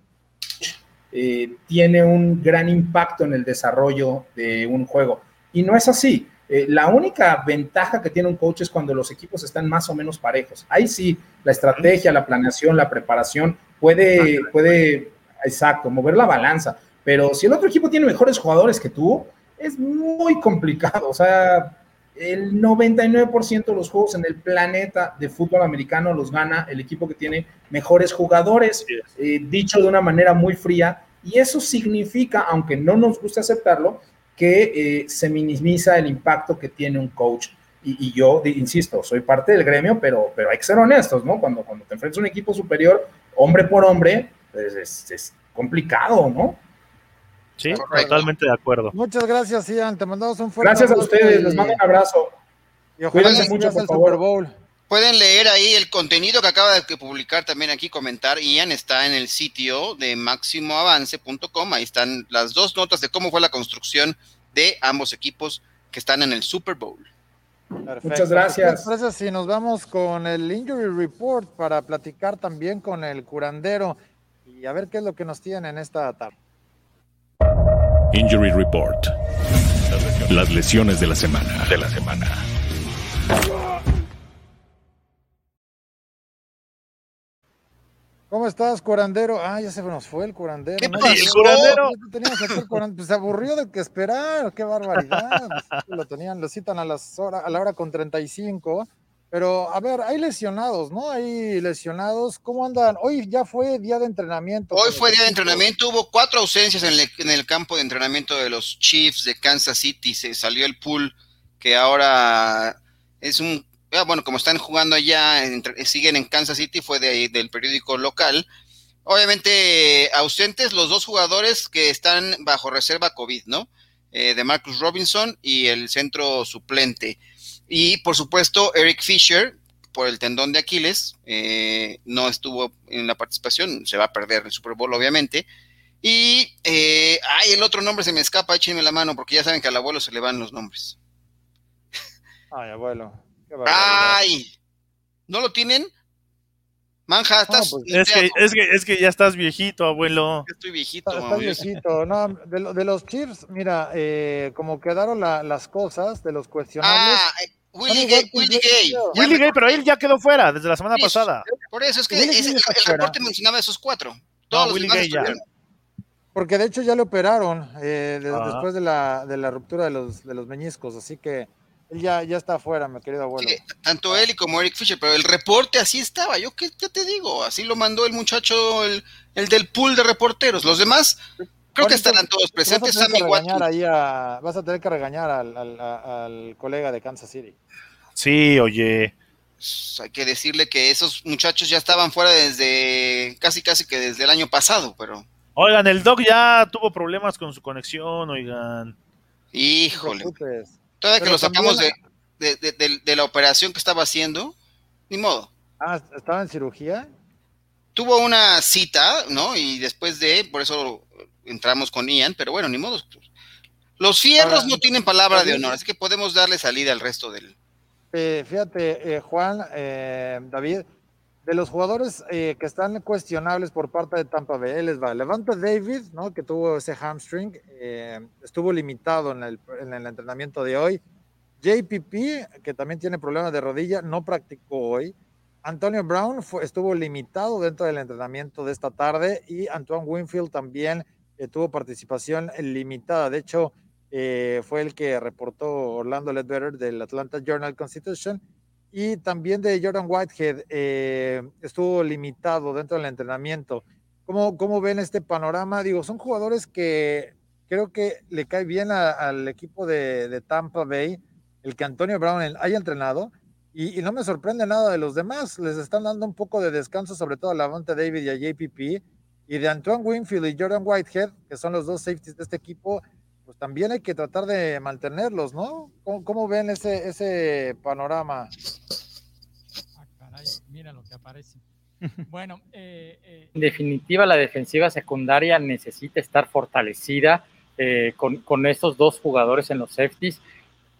que eh, tiene un gran impacto en el desarrollo de un juego. Y no es así. Eh, la única ventaja que tiene un coach es cuando los equipos están más o menos parejos. Ahí sí, la estrategia, la planeación, la preparación puede, puede, exacto, mover la balanza. Pero si el otro equipo tiene mejores jugadores que tú, es muy complicado. O sea, el 99% de los juegos en el planeta de fútbol americano los gana el equipo que tiene mejores jugadores, eh, dicho de una manera muy fría. Y eso significa, aunque no nos guste aceptarlo, que eh, se minimiza el impacto que tiene un coach. Y, yo, insisto, soy parte del gremio, pero, pero hay que ser honestos, ¿no? Cuando, cuando te enfrentas a un equipo superior, hombre por hombre, pues es, es complicado, ¿no? Sí, totalmente de acuerdo. Muchas gracias, Ian. Te mandamos un fuerte Gracias a ustedes, les mando un abrazo. Y Cuídense mucho, por favor. Super Bowl. Pueden leer ahí el contenido que acaba de publicar también aquí, comentar. Ian está en el sitio de máximoavance.com. Ahí están las dos notas de cómo fue la construcción de ambos equipos que están en el Super Bowl. Muchas gracias. Gracias. Y nos vamos con el Injury Report para platicar también con el curandero y a ver qué es lo que nos tienen en esta tarde. Injury Report. Las lesiones de la semana. De la semana. ¿Cómo estás, curandero? Ah, ya se nos fue el curandero. ¿Qué ¿no? pasó? El curandero? Teníamos aquí el curandero. Pues se aburrió de que esperar. Qué barbaridad. Lo tenían, lo citan a las horas, a la hora con 35. Pero, a ver, hay lesionados, ¿no? Hay lesionados. ¿Cómo andan? Hoy ya fue día de entrenamiento. Hoy fue día de entrenamiento, hubo cuatro ausencias en el, en el campo de entrenamiento de los Chiefs de Kansas City, se salió el pool que ahora es un, ah, bueno, como están jugando allá, entre- siguen en Kansas City, fue de, del periódico local. Obviamente ausentes los dos jugadores que están bajo reserva COVID, ¿no? Eh, de Marcus Robinson y el centro suplente. Y por supuesto, Eric Fisher, por el tendón de Aquiles, eh, no estuvo en la participación, se va a perder el Super Bowl, obviamente. Y, eh, ay, el otro nombre se me escapa, échenme la mano, porque ya saben que al abuelo se le van los nombres. (laughs) Ay, abuelo. Qué. ¡Ay! ¿No lo tienen? Manja, estás. pues, Es que, es, que, es que ya estás viejito, abuelo. Ya Estoy viejito, Está, está Mauricio. viejito. No, de, lo- de los Chiefs, mira, eh, como quedaron la- las cosas de los cuestionables. Ah, Willie Son Gay, que Jake Gay. Ya me Gay, pero él ya quedó fuera desde la semana Sí, pasada. Por eso es que el, reporte mencionaba esos cuatro. Todos los Willie demás Gay ya. Porque de hecho ya le operaron eh, de- Ah. después de la, de la ruptura de los, de los meñiscos, así que él ya, ya está afuera, mi querido abuelo. Sí, tanto él y como Eric Fisher, pero el reporte así estaba. Yo qué, qué te digo, así lo mandó el muchacho, el, el del pool de reporteros. Los demás, creo que estarán todos presentes. Vas a, tener Sammy que regañar Watkins. ahí a- vas a tener que regañar al, al- a- al colega de Kansas City. Sí, oye. Pues, hay que decirle que esos muchachos ya estaban fuera desde casi casi que desde el año pasado, pero Oigan, el Doc ya tuvo problemas con su conexión, oigan. No híjole, preocupes. todavía que Pero lo sacamos de, también- de, de- de- de la operación que estaba haciendo, ni modo. Ah, ¿estaba en cirugía? Tuvo una cita, ¿no? Y después de, por eso entramos con Ian, pero bueno, ni modo. Los fierros Ahora, no tienen palabra de honor, así que podemos darle salida al resto del... Eh, fíjate, eh, Juan, eh, David, de los jugadores que están cuestionables por parte de Tampa Bay, les va. Levante David, ¿no? que tuvo ese hamstring, estuvo limitado en el, en el entrenamiento de hoy. JPP, que también tiene problemas de rodilla, no practicó hoy. Antonio Brown fue- estuvo limitado dentro del entrenamiento de esta tarde y Antoine Winfield también eh, tuvo participación limitada. De hecho, eh, fue el que reportó Orlando Ledbetter del Atlanta Journal Constitution y también de Jordan Whitehead eh, estuvo limitado dentro del entrenamiento. ¿Cómo, ¿Cómo ven este panorama? Digo, son jugadores que creo que le cae bien al equipo de, Tampa Bay el que Antonio Brown haya entrenado y, y no me sorprende nada de los demás. Les están dando un poco de descanso, sobre todo a Lavante David y a JPP. Y de Antoine Winfield y Jordan Whitehead, que son los dos safeties de este equipo, pues también hay que tratar de mantenerlos, ¿no? ¿Cómo, cómo ven ese, ese panorama? Ah, caray, mira lo que aparece. Bueno, eh, eh, En definitiva, la defensiva secundaria necesita estar fortalecida eh, con, con estos dos jugadores en los safeties.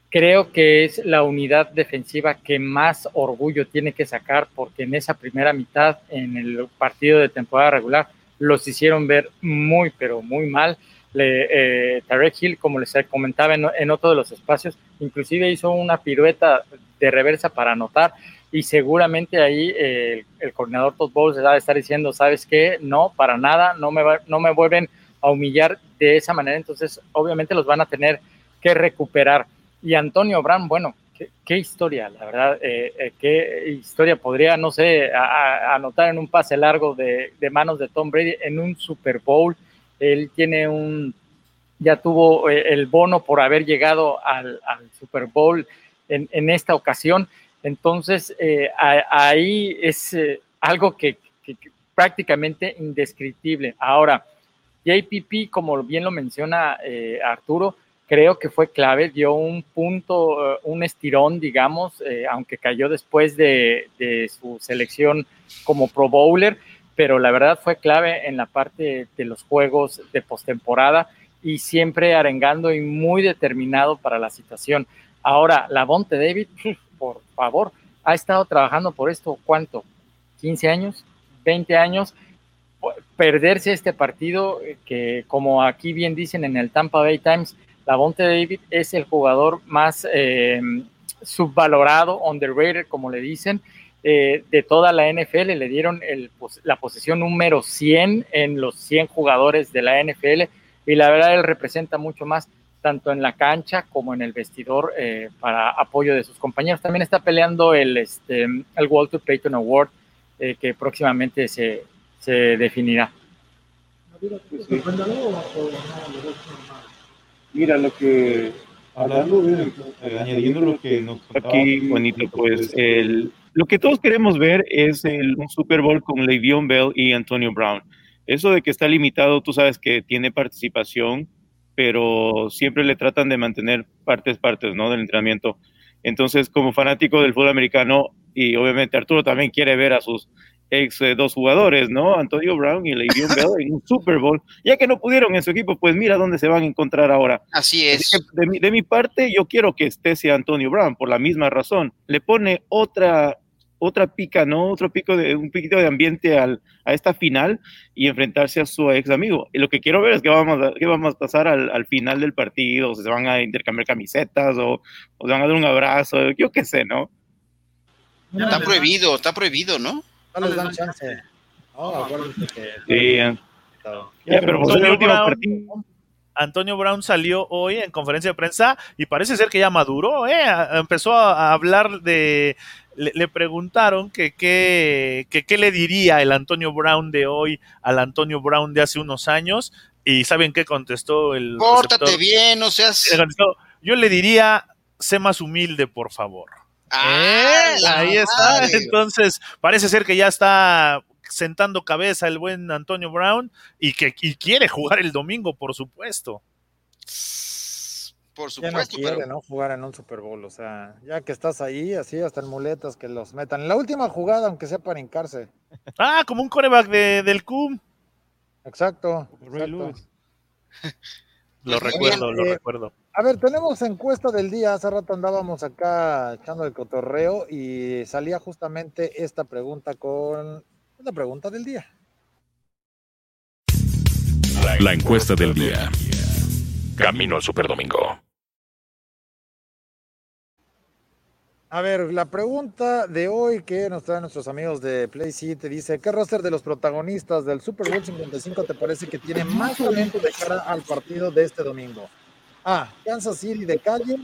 Creo que es la unidad defensiva que más orgullo tiene que sacar porque en esa primera mitad, en el partido de temporada regular, los hicieron ver muy, pero muy mal. Le, eh, Tarek Hill, como les comentaba en, otro de los espacios, inclusive hizo una pirueta de reversa para anotar y seguramente ahí eh, el, el, coordinador Todd Bowles va a estar diciendo, ¿sabes qué? No, para nada, no me, va, no me vuelven a humillar de esa manera, entonces obviamente los van a tener que recuperar. Y Antonio Brown, bueno, qué, historia, la verdad, eh, eh, qué historia podría, no sé, a, anotar en un pase largo de, manos de Tom Brady en un Super Bowl. Él tiene un, ya tuvo eh, el bono por haber llegado al, Super Bowl en, en, esta ocasión. Entonces, ahí es algo que, que, que, prácticamente indescriptible. Ahora, JPP, como bien lo menciona Arturo, creo que fue clave, dio un punto, uh, un estirón, digamos, eh, aunque cayó después de, de, su selección como Pro Bowler, pero la verdad fue clave en la parte de los juegos de postemporada y siempre arengando y muy determinado para la situación. Ahora, Lavonte David, (laughs) por favor, ha estado trabajando por esto, ¿cuánto? ¿15 años? ¿20 años? Perderse este partido, que como aquí bien dicen en el Tampa Bay Times, Davonte David es el jugador más eh, subvalorado, underrated, como le dicen, eh, de toda la NFL. Le dieron la posición número 100 en los 100 jugadores de la NFL y la verdad él representa mucho más tanto en la cancha como en el vestidor eh, para apoyo de sus compañeros. También está peleando el, este, el Walter Payton Award eh, que próximamente se, se definirá. Mira, lo que hablando de, añadiendo lo que nos aquí, Juanito, pues el, lo que todos queremos ver es el, un Super Bowl con Le'Veon Bell y Antonio Brown. Eso de que está limitado, tú sabes que tiene participación, pero siempre le tratan de mantener partes, partes, ¿no? Del entrenamiento. Entonces, como fanático del fútbol americano, y obviamente Arturo también quiere ver a sus ex eh, dos jugadores, ¿no? Antonio Brown y Le'Veon (laughs) Bell en un Super Bowl, ya que no pudieron en su equipo, pues mira dónde se van a encontrar ahora. Así es. de, mi, de, mi, parte, yo quiero que esté sea Antonio Brown, por la misma razón. Le pone otra otra pica, ¿no? Otro pico de un piquito de ambiente al, a esta final y enfrentarse a su ex amigo. Y lo que quiero ver es qué vamos a, qué vamos a pasar al, al final del partido, o si se van a intercambiar camisetas o, o, se van a dar un abrazo, yo qué sé, ¿no? Está prohibido, está prohibido, ¿no? No les dan chance. No, que... Sí, ya, pero pues el último partido. Antonio Brown salió hoy en conferencia de prensa y parece ser que ya maduró, ¿eh? empezó a hablar de le, preguntaron que qué le diría el Antonio Brown de hoy al Antonio Brown de hace unos años y ¿saben qué contestó el Pórtate bien, no seas... Yo le diría, sé más humilde, por favor. Ah, ¿Eh? Ahí está. Entonces, parece ser que ya está sentando cabeza el buen Antonio Brown y que y quiere jugar el domingo, por supuesto. Por supuesto. Ya no quiere, ¿no? Jugar en un Super Bowl. O sea, ya que estás ahí, así hasta en muletas que los metan. La última jugada, aunque sea para hincarse. Ah, como un coreback de, del CUM. Exacto. exacto. lo recuerdo, lo recuerdo. A ver, tenemos encuesta del día. Hace rato andábamos acá echando el cotorreo y salía justamente esta pregunta con la pregunta del día. La encuesta del día. Camino al Superdomingo. A ver, la pregunta de hoy que nos traen nuestros amigos de Play te dice, ¿qué roster de los protagonistas del Super Bowl 55 te parece que tiene más talento de cara al partido de este domingo? A, Kansas City de calle.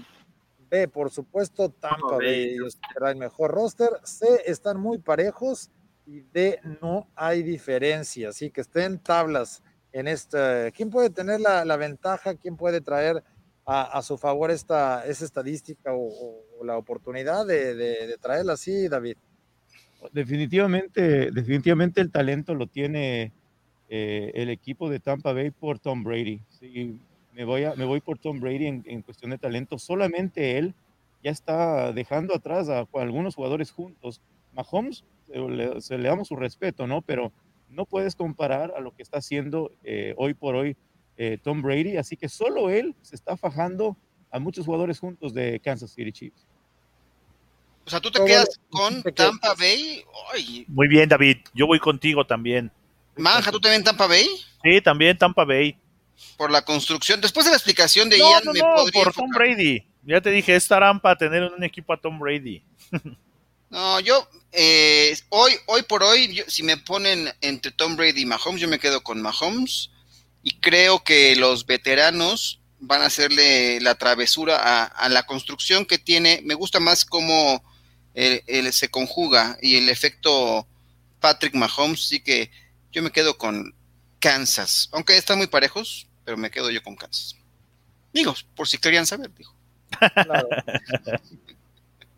B, por supuesto, Tampa Bay. Será el mejor roster. C, están muy parejos. Y D, no hay diferencia. Así que estén tablas en este. ¿Quién puede tener la, la ventaja? ¿Quién puede traer a, a, su favor esta, esa estadística o, o la oportunidad de, de, de, traerla así, David? Definitivamente, definitivamente el talento lo tiene eh, el equipo de Tampa Bay por Tom Brady. Sí, me, voy a, me voy por Tom Brady en, en cuestión de talento. Solamente él ya está dejando atrás a, a algunos jugadores juntos. Mahomes, se le, se le damos su respeto, ¿no? Pero no puedes comparar a lo que está haciendo eh, hoy por hoy eh, Tom Brady, así que solo él se está fajando a muchos jugadores juntos de Kansas City Chiefs. O sea, tú te quedas con Tampa Bay. Ay. Muy bien, David. Yo voy contigo también. Manja, ¿tú también Tampa Bay? Sí, también Tampa Bay. Por la construcción. Después de la explicación de no, Ian, no, me no, podría por Tom Brady. Ya te dije, es trampa tener un equipo a Tom Brady. No, yo eh, hoy, hoy por hoy, yo, si me ponen entre Tom Brady y Mahomes, yo me quedo con Mahomes y creo que los veteranos van a hacerle la travesura a, a la construcción que tiene. Me gusta más cómo el, el, se conjuga y el efecto Patrick Mahomes, así que yo me quedo con Kansas, aunque están muy parejos, pero me quedo yo con Kansas. Digo, por si querían saber, digo. Claro.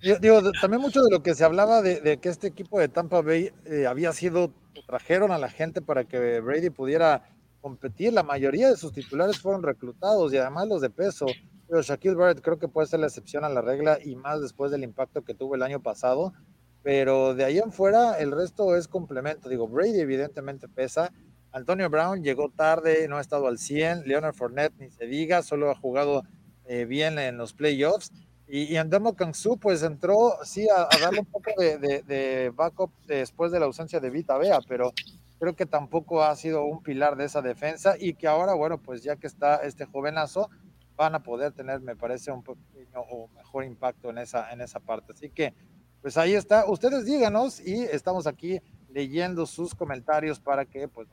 Digo, también mucho de lo que se hablaba de, de que este equipo de Tampa Bay eh, había sido, trajeron a la gente para que Brady pudiera competir. La mayoría de sus titulares fueron reclutados y además los de peso. Pero Shaquille Barrett creo que puede ser la excepción a la regla y más después del impacto que tuvo el año pasado. Pero de ahí en fuera, el resto es complemento. Digo, Brady evidentemente pesa. Antonio Brown llegó tarde, no ha estado al 100. Leonard Fournette ni se diga, solo ha jugado eh, bien en los playoffs. Y, y Kangsu, pues entró, sí, a, a darle un poco de, de, de, backup después de la ausencia de Vita Bea, pero creo que tampoco ha sido un pilar de esa defensa y que ahora, bueno, pues ya que está este jovenazo, van a poder tener, me parece, un pequeño o mejor impacto en esa, en esa parte. Así que, pues ahí está. Ustedes díganos y estamos aquí leyendo sus comentarios para que pues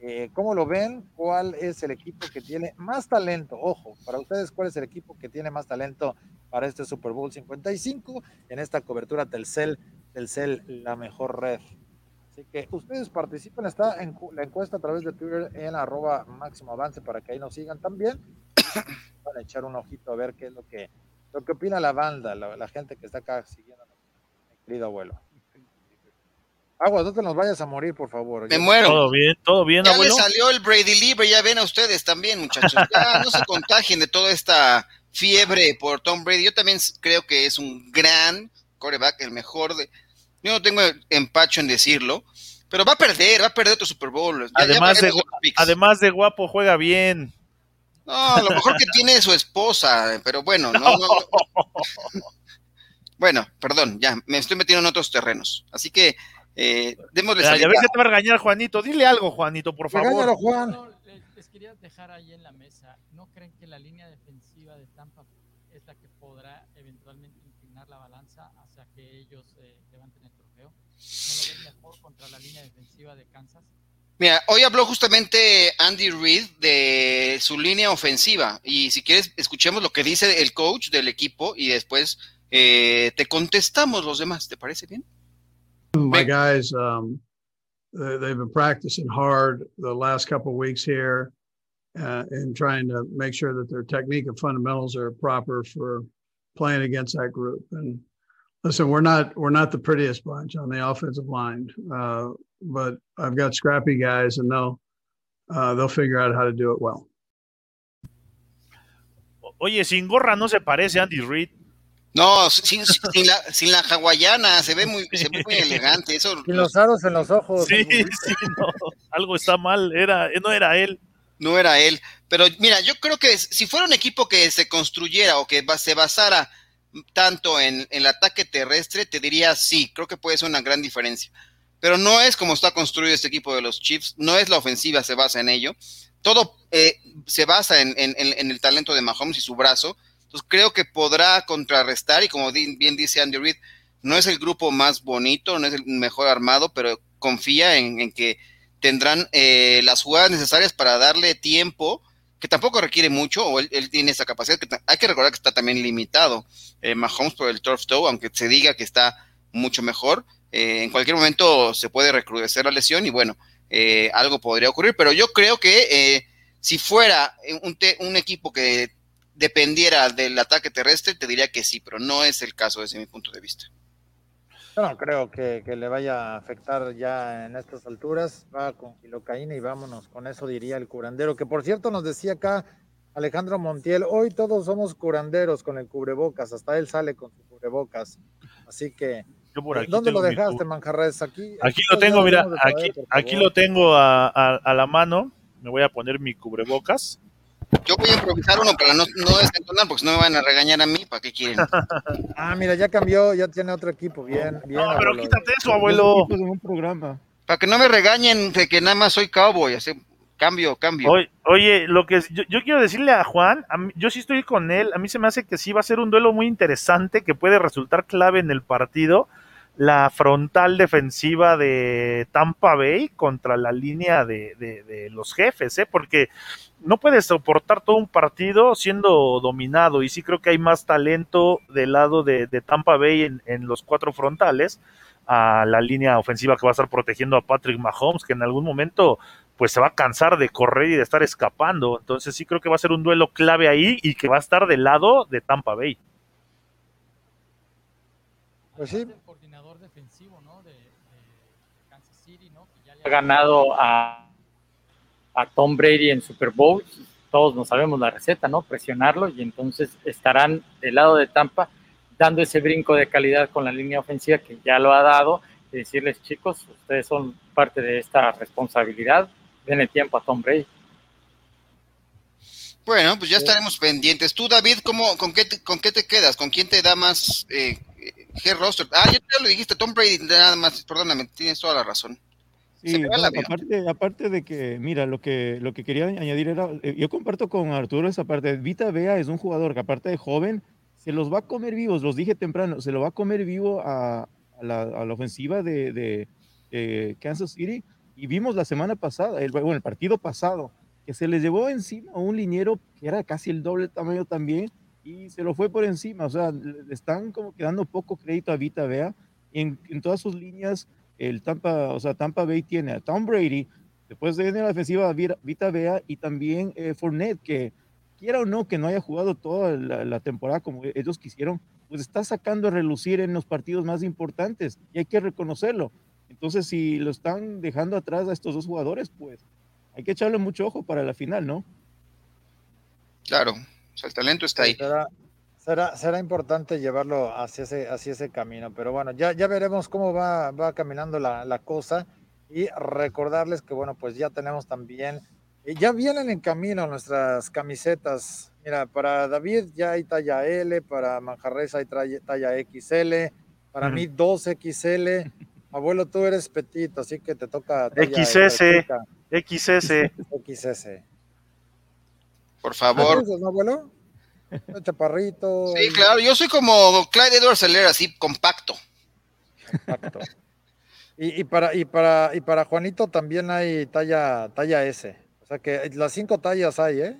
eh, cómo lo ven, cuál es el equipo que tiene más talento. Ojo, para ustedes, cuál es el equipo que tiene más talento para este Super Bowl 55 en esta cobertura Telcel, Telcel, la mejor red. Así que ustedes participen, está en la encuesta a través de Twitter en arroba máximo avance para que ahí nos sigan también. (coughs) Van a echar un ojito a ver qué es lo que, lo que opina la banda, la, gente que está acá siguiendo mi querido abuelo. Agua, no te nos vayas a morir, por favor. Me muero. Todo bien, todo bien, ya le salió el Brady Libre, ya ven a ustedes también, muchachos. (laughs) Ya no se contagien de toda esta fiebre por Tom Brady. Yo también creo que es un gran coreback, el mejor de. Yo no tengo empacho en decirlo, pero va a perder, va a perder otro Super Bowl. además, de, además de guapo, juega bien. No, lo mejor que tiene es su esposa, pero bueno, no, no, (laughs) Bueno, perdón, ya, me estoy metiendo en otros terrenos. Así que eh, démosle salida. A ver si te va a regañar, Juanito. Dile algo, Juanito, por favor. Juan. les quería dejar ahí en la mesa. ¿No creen que la línea defensiva de Tampa es la que podrá eventualmente inclinar la balanza hacia que ellos eh, levanten el trofeo? ¿No lo ven mejor contra la línea defensiva de Kansas? Mira, hoy habló justamente Andy Reid de su línea ofensiva y si quieres escuchemos lo que dice el coach del equipo y después eh, te contestamos los demás, ¿te parece bien? My guys, um, they've been practicing hard the last couple of weeks here uh, and trying to make sure that their technique and fundamentals are proper for playing against that group. And listen, we're not we're not the prettiest bunch on the offensive line, uh, but I've got scrappy guys, and they'll uh, they'll figure out how to do it well. Oye, sin gorra no se parece Andy Reid. No, sin, sin, la, sin la hawaiana, se ve muy, se ve muy (laughs) elegante. Eso, sin los aros en los ojos. Sí, sí, no, algo está mal, era, no era él. No era él. Pero mira, yo creo que si fuera un equipo que se construyera o que se basara tanto en, el ataque terrestre, te diría sí, creo que puede ser una gran diferencia. Pero no es como está construido este equipo de los Chiefs, no es la ofensiva, se basa en ello. Todo eh, se basa en, en, el talento de Mahomes y su brazo. Entonces creo que podrá contrarrestar y como bien dice Andy Reid, no es el grupo más bonito, no es el mejor armado, pero confía en, que tendrán eh, las jugadas necesarias para darle tiempo que tampoco requiere mucho, o él, tiene esa capacidad, que hay que recordar que está también limitado eh, Mahomes por el turf toe, aunque se diga que está mucho mejor, eh, en cualquier momento se puede recrudecer la lesión y bueno, algo podría ocurrir, pero yo creo que si fuera un, un equipo que dependiera del ataque terrestre, te diría que sí, pero no es el caso desde mi punto de vista. Yo no creo que, le vaya a afectar ya en estas alturas. Va con kilocaína y vámonos. Con eso diría el curandero. Que por cierto nos decía acá Alejandro Montiel, hoy todos somos curanderos con el cubrebocas. Hasta él sale con su cubrebocas. Así que, ¿dónde lo dejaste, Manjarres? Aquí, aquí, lo tengo, mira, aquí, aquí lo tengo a, a la mano. Me voy a poner mi cubrebocas. Yo voy a improvisar uno para no, no desentonar, porque no me van a regañar a mí, ¿para qué quieren? (laughs) ah, mira, ya cambió, ya tiene otro equipo, bien, bien. No, pero quítate eso, abuelo. un programa. Para que no me regañen de que nada más soy cowboy, así, cambio, cambio. Oye, lo que yo, yo, quiero decirle a Juan, yo sí estoy con él, a mí se me hace que sí va a ser un duelo muy interesante que puede resultar clave en el partido la frontal defensiva de Tampa Bay contra la línea de, de, los jefes, ¿eh? porque no puedes soportar todo un partido siendo dominado y sí creo que hay más talento del lado de, Tampa Bay en, en, los cuatro frontales a la línea ofensiva que va a estar protegiendo a Patrick Mahomes, que en algún momento pues se va a cansar de correr y de estar escapando. Entonces sí creo que va a ser un duelo clave ahí y que va a estar del lado de Tampa Bay. Pues sí, ha ganado a, a Tom Brady en Super Bowl, todos no sabemos la receta, ¿no? Presionarlo y entonces estarán del lado de Tampa dando ese brinco de calidad con la línea ofensiva que ya lo ha dado y decirles, chicos, ustedes son parte de esta responsabilidad, den el tiempo a Tom Brady. Bueno, pues ya estaremos pendientes. Tú, David, ¿cómo, con, qué te, ¿con qué te quedas? ¿Con quién te da más eh, roster? Ah, ya te lo dijiste, Tom Brady, nada más, perdóname, tienes toda la razón. Sí, aparte, aparte de que, mira, lo que, lo que quería añadir era, eh, yo comparto con Arturo esa parte, Vita Vea es un jugador que aparte de joven, se los va a comer vivos, los dije temprano, se lo va a comer vivo a, la, a la, ofensiva de, de Kansas City, y vimos la semana pasada, el, bueno, el partido pasado, que se les llevó encima un liniero que era casi el doble tamaño también, y se lo fue por encima, o sea, le están como quedando poco crédito a Vita Vea, en, en todas sus líneas, el Tampa, o sea, Tampa Bay tiene a Tom Brady, después de la defensiva Vita Vea y también eh, Fournette, que quiera o no que no haya jugado toda la, temporada como ellos quisieron, pues está sacando a relucir en los partidos más importantes y hay que reconocerlo. Entonces, si lo están dejando atrás a estos dos jugadores, pues hay que echarle mucho ojo para la final, ¿no? Claro, el talento está ahí. Será, será importante llevarlo hacia ese, hacia ese camino, pero bueno, ya, ya veremos cómo va, va caminando la, la cosa y recordarles que, bueno, pues ya tenemos también, eh, ya vienen en camino nuestras camisetas. Mira, para David ya hay talla L, para Manjarres hay talla XL, para mí 2XL. Abuelo, tú eres petito, así que te toca talla XS, XS. (laughs) XS. Por favor. ¿No, abuelo? chaparrito. Sí, claro, yo soy como Clyde Edwards Seller, así compacto. Compacto. Y, para, y, para, y para Juanito también hay talla, talla S. O sea que las cinco tallas hay, ¿eh?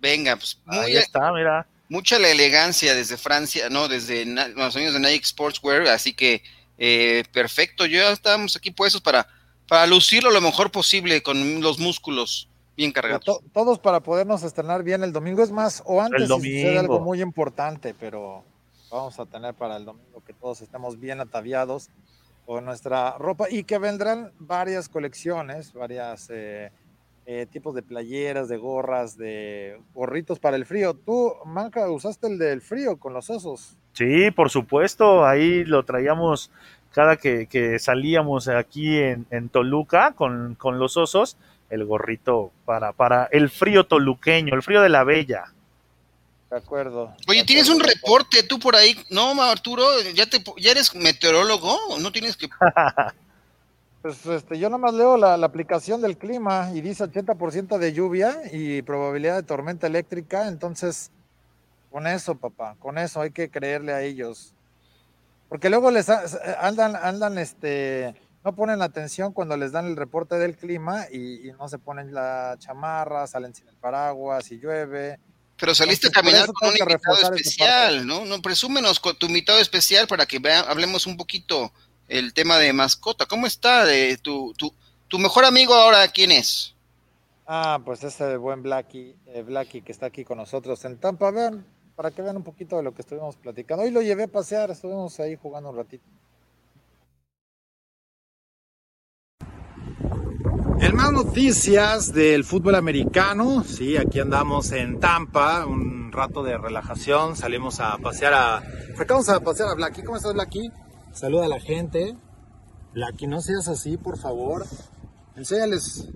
Venga, pues muy Ahí está, mira. Mucha la elegancia desde Francia, ¿no? Desde los años de Nike Sportswear, así que eh, perfecto. Ya estamos aquí puestos para, para lucirlo lo mejor posible con los músculos bien cargados. todos para podernos estrenar bien el domingo. Es más, o antes sucede algo muy importante, pero vamos a tener para el domingo que todos estemos bien ataviados con nuestra ropa y que vendrán varias colecciones, varias eh, eh, tipos de playeras, de gorras, de gorritos para el frío. Tú, Manca, usaste el del frío con los osos. Sí, por supuesto, ahí lo traíamos cada que, salíamos aquí en, en Toluca con, con los osos el gorrito para, para el frío toluqueño, el frío de la bella. De acuerdo. Oye, ¿tienes un reporte tú por ahí? No, Arturo, ¿ya, te, ya eres meteorólogo? ¿No tienes que...? (laughs) pues este, yo nomás leo la, la aplicación del clima y dice 80% de lluvia y probabilidad de tormenta eléctrica, entonces con eso, papá, con eso hay que creerle a ellos. Porque luego les andan, andan este no ponen atención cuando les dan el reporte del clima y, no se ponen la chamarra, salen sin el paraguas y llueve. Pero saliste a caminar con un invitado especial, ¿no? No, presúmenos con tu invitado especial para que vea, hablemos un poquito el tema de mascota. ¿Cómo está de tu, tu, tu mejor amigo ahora quién es? Ah, pues ese buen Blacky, eh, Blacky que está aquí con nosotros en Tampa. Vean, para que vean un poquito de lo que estuvimos platicando. Hoy lo llevé a pasear, estuvimos ahí jugando un ratito. El más noticias del fútbol americano, sí, aquí andamos en Tampa, un rato de relajación, salimos a pasear a... Sacamos a pasear a Blacky, ¿cómo estás Blacky? Saluda a la gente. Blacky, no seas así, por favor. Enséñales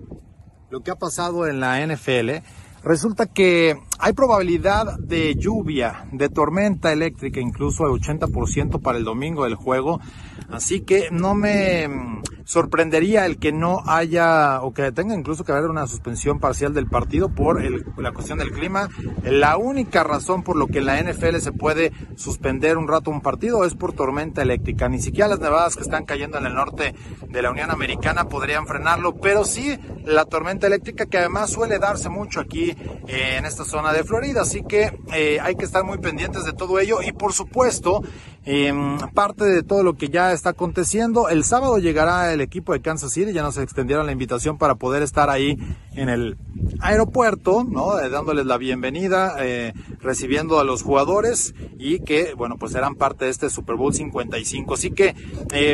lo que ha pasado en la NFL. Resulta que hay probabilidad de lluvia, de tormenta eléctrica, incluso al 80% para el domingo del juego. Así que no me sorprendería el que no haya o que tenga incluso que haber una suspensión parcial del partido por la cuestión del clima. La única razón por lo que la NFL se puede suspender un rato un partido es por tormenta eléctrica. Ni siquiera las nevadas que están cayendo en el norte de la Unión Americana podrían frenarlo, pero sí la tormenta eléctrica que además suele darse mucho aquí en esta zona de Florida. Así que eh, hay que estar muy pendientes de todo ello y por supuesto Em, parte de todo lo que ya está aconteciendo. El sábado llegará el equipo de Kansas City, ya nos extendieron la invitación para poder estar ahí en el aeropuerto, ¿no? Eh, dándoles la bienvenida, eh, recibiendo a los jugadores y que, bueno, pues serán parte de este Super Bowl 55. Así que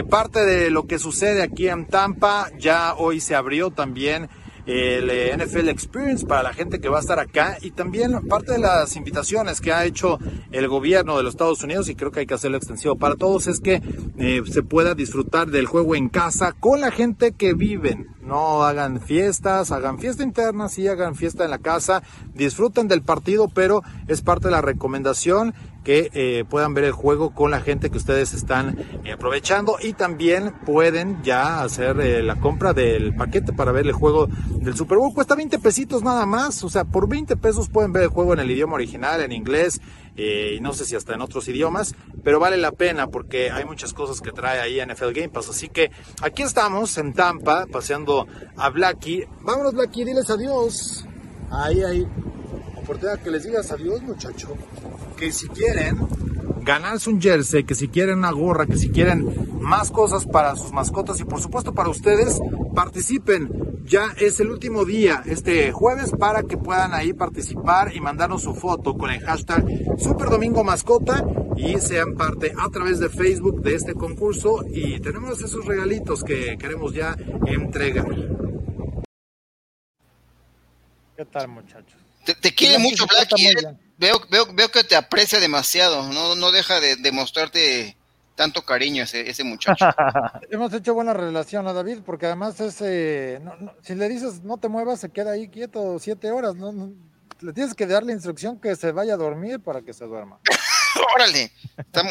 parte de lo que sucede aquí en Tampa, ya hoy se abrió también el eh, NFL Experience para la gente que va a estar acá y también parte de las invitaciones que ha hecho el gobierno de los Estados Unidos y creo que hay que hacerlo extensivo para todos es que eh, se pueda disfrutar del juego en casa con la gente que viven. No hagan fiestas, hagan fiesta interna, sí hagan fiesta en la casa, disfruten del partido, pero es parte de la recomendación que eh, puedan ver el juego con la gente que ustedes están eh, aprovechando y también pueden ya hacer eh, la compra del paquete para ver el juego del Super Bowl. Cuesta 20 pesitos nada más, o sea, por 20 pesos pueden ver el juego en el idioma original, en inglés y no sé si hasta en otros idiomas, pero vale la pena porque hay muchas cosas que trae ahí NFL Game Pass. Así que aquí estamos en Tampa paseando a Blacky. Vámonos Blacky, diles adiós. Ahí, ahí. Oportunidad que les digas adiós muchacho que si quieren ganarse un jersey, que si quieren una gorra, que si quieren más cosas para sus mascotas y por supuesto para ustedes, participen. Ya es el último día este jueves para que puedan ahí participar y mandarnos su foto con el hashtag Super Domingo Mascota y sean parte a través de Facebook de este concurso y tenemos esos regalitos que queremos ya entregar. ¿Qué tal muchachos? Te, quiere mucho Blacky, ¿eh? Veo, veo, veo que te aprecia demasiado, no, no deja de, demostrarte tanto cariño ese, ese muchacho. (laughs) Hemos hecho buena relación a David, porque además ese, si le dices no te muevas, se queda ahí quieto siete horas, no, le tienes que dar la instrucción que se vaya a dormir para que se duerma. (laughs) Órale.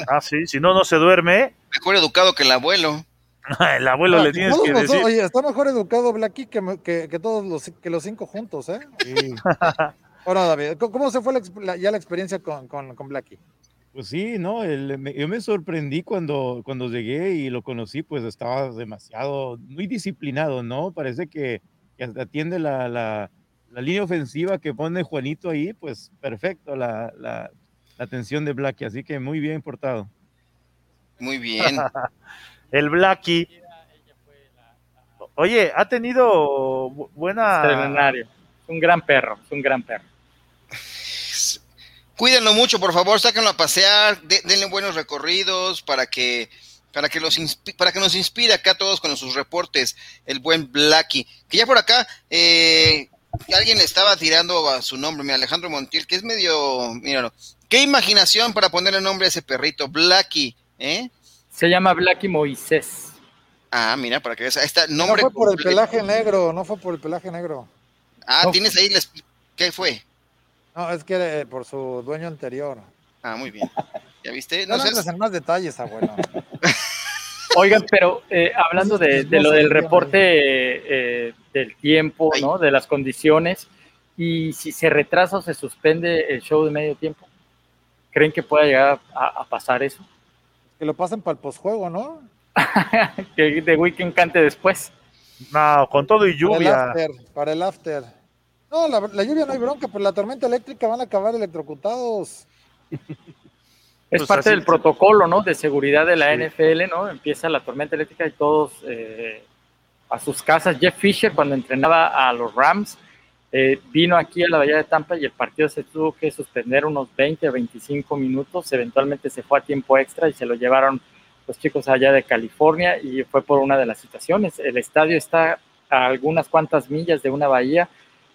Ah, sí, si no, no se duerme. Mejor educado que el abuelo. (laughs) el abuelo le tienes que decir. Oye, está mejor educado Blacky que, que, que, todos los, que los cinco juntos, ¿eh? Sí. Bueno, David, ¿cómo se fue ya la experiencia con, con, con Blackie? Pues sí, no, yo me sorprendí cuando, cuando llegué y lo conocí, pues estaba demasiado, muy disciplinado, ¿no? Parece que, atiende la, la, línea ofensiva que pone Juanito ahí, pues perfecto la, la, atención de Blackie, así que muy bien portado. Muy bien. (laughs) El Blackie. Oye, ha tenido buena... Extraordinario. Un gran perro, es un gran perro. Cuídenlo mucho, por favor, sáquenlo a pasear, denle buenos recorridos para que para que, los para que nos inspire acá todos con sus reportes, el buen Blacky. Que ya por acá, eh, alguien le estaba tirando a su nombre, mi Alejandro Montiel, que es medio, míralo. Qué imaginación para ponerle nombre a ese perrito, Blacky, ¿eh? Se llama Blacky Moisés. Ah, mira, para que veas, está nombre. No fue por el pelaje negro, no fue por el pelaje negro. Ah, tienes ahí, ¿qué fue? No, es que por su dueño anterior. Ah, muy bien. ¿Ya viste? No, no sé. más detalles, abuelo. (laughs) Oigan, pero eh, hablando de, lo del reporte eh, del tiempo, ¿no? De las condiciones, y si se retrasa o se suspende el show de medio tiempo, ¿creen que pueda llegar a, pasar eso? Que lo pasen para el posjuego, ¿no? (laughs) que de Weekend cante después. No, con todo y lluvia. Para el after. Para el after. No, la, lluvia no hay bronca, pero la tormenta eléctrica van a acabar electrocutados. Es pues parte del protocolo, ¿no? De seguridad de la NFL, ¿no? Empieza la tormenta eléctrica y todos eh, a sus casas. Jeff Fisher, cuando entrenaba a los Rams, eh, vino aquí a la Bahía de Tampa y el partido se tuvo que suspender unos 20 o 25 minutos. Eventualmente se fue a tiempo extra y se lo llevaron los chicos allá de California y fue por una de las situaciones. El estadio está a algunas cuantas millas de una bahía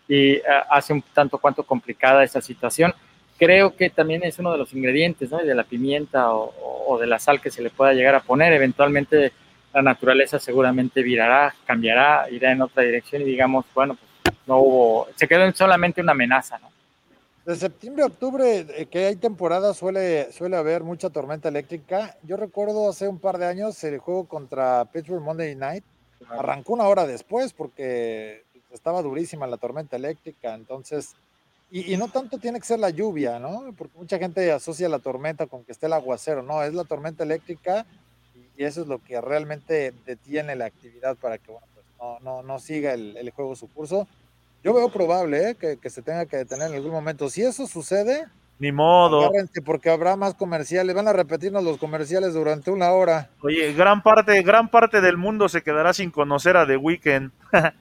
y eh, hace un tanto cuanto complicada esa situación. Creo que también es uno de los ingredientes, ¿no? De la pimienta o, de la sal que se le pueda llegar a poner. Eventualmente la naturaleza seguramente virará, cambiará, irá en otra dirección y digamos, bueno, pues no hubo, se quedó en solamente una amenaza, ¿no? De septiembre a octubre, eh, que hay temporada, suele, suele haber mucha tormenta eléctrica. Yo recuerdo hace un par de años el juego contra Pittsburgh Monday Night. Arrancó una hora después porque estaba durísima la tormenta eléctrica, entonces, y, no tanto tiene que ser la lluvia, ¿no? Porque mucha gente asocia la tormenta con que esté el aguacero, no, es la tormenta eléctrica y eso es lo que realmente detiene la actividad para que, bueno, pues no, no, no siga el, el juego su curso. Yo veo probable ¿eh? que, que, se tenga que detener en algún momento. Si eso sucede, ni modo. porque habrá más comerciales. Van a repetirnos los comerciales durante una hora. Oye, gran parte, gran parte del mundo se quedará sin conocer a The Weeknd. no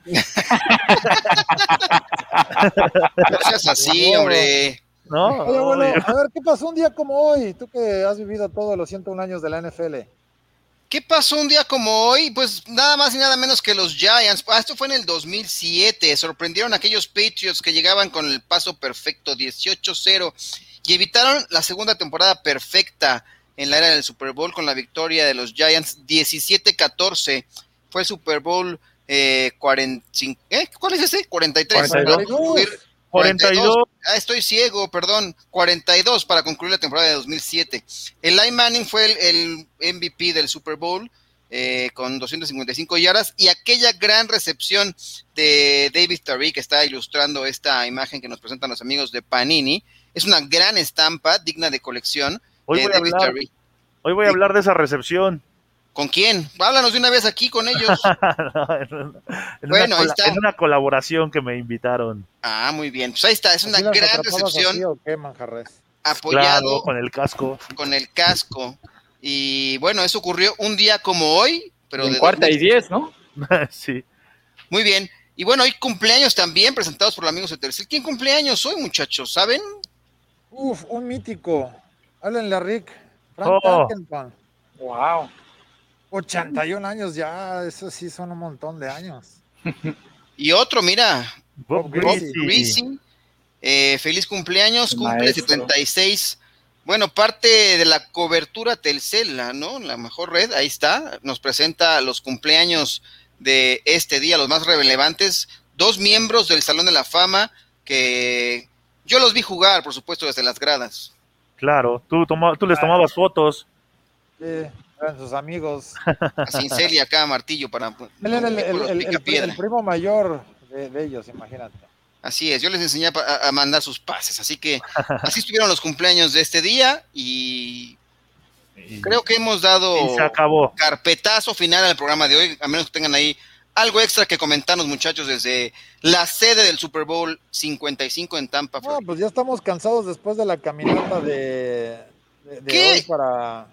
seas así, hombre. ¿No? Oye, a ver, ¿qué pasó un día como hoy? Tú que has vivido todos los 101 años de la NFL. ¿Qué pasó un día como hoy? Pues nada más y nada menos que los Giants. Ah, esto fue en el 2007. Sorprendieron a aquellos Patriots que llegaban con el paso perfecto, 18-0 y evitaron la segunda temporada perfecta en la era del Super Bowl con la victoria de los Giants 17-14. Fue el Super Bowl eh, 45, ¿eh? ¿Cuál es ese? 43. 42. 42. Ah, estoy ciego, perdón. 42 para concluir la temporada de 2007. El Line Manning fue el, el MVP del Super Bowl. Eh, con 255 yardas y aquella gran recepción de David Tariq que está ilustrando esta imagen que nos presentan los amigos de Panini. Es una gran estampa digna de colección Hoy de voy, a David hablar, Tariq. hoy voy a hablar de esa recepción. ¿Con quién? Háblanos de una vez aquí con ellos. (laughs) en, Bueno, una ahí está. en una colaboración que me invitaron. Ah, muy bien. Pues ahí está, es una ¿Así las gran recepción así o qué, Manjarres? apoyado Claro, con el casco. con el casco. Y bueno, eso ocurrió un día como hoy, pero en de cuarta y 2000. diez, ¿no? (laughs) sí. Muy bien. Y bueno, hay cumpleaños también presentados por los amigos de Telcel. ¿Quién cumpleaños hoy, muchachos? ¿Saben? Uf, un mítico. Háblenle a Rick. Frank Oh. Tarkenton. Wow. 81 años ya, eso sí son un montón de años. Y otro, mira, Bob Bob Greasy. Greasy. Eh, feliz cumpleaños, El cumple maestro. 76. Bueno, parte de la cobertura Telcel, ¿no? La mejor red, ahí está. Nos presenta los cumpleaños de este día, los más relevantes. Dos miembros del Salón de la Fama que yo los vi jugar, por supuesto, desde las gradas. Claro, tú, toma- tú les tomabas fotos. Sí, eran sus amigos. A Cincel y acá a Martillo para Él era el, el- el- el- primo mayor de, de ellos, imagínate. Así es, yo les enseñé a, a mandar sus pases, así que así estuvieron los cumpleaños de este día y creo que hemos dado Y se acabó. carpetazo final al programa de hoy, a menos que tengan ahí algo extra que comentarnos muchachos desde la sede del Super Bowl 55 en Tampa. No, Florida. pues ya estamos cansados después de la caminata de, de, de ¿Qué? hoy para, para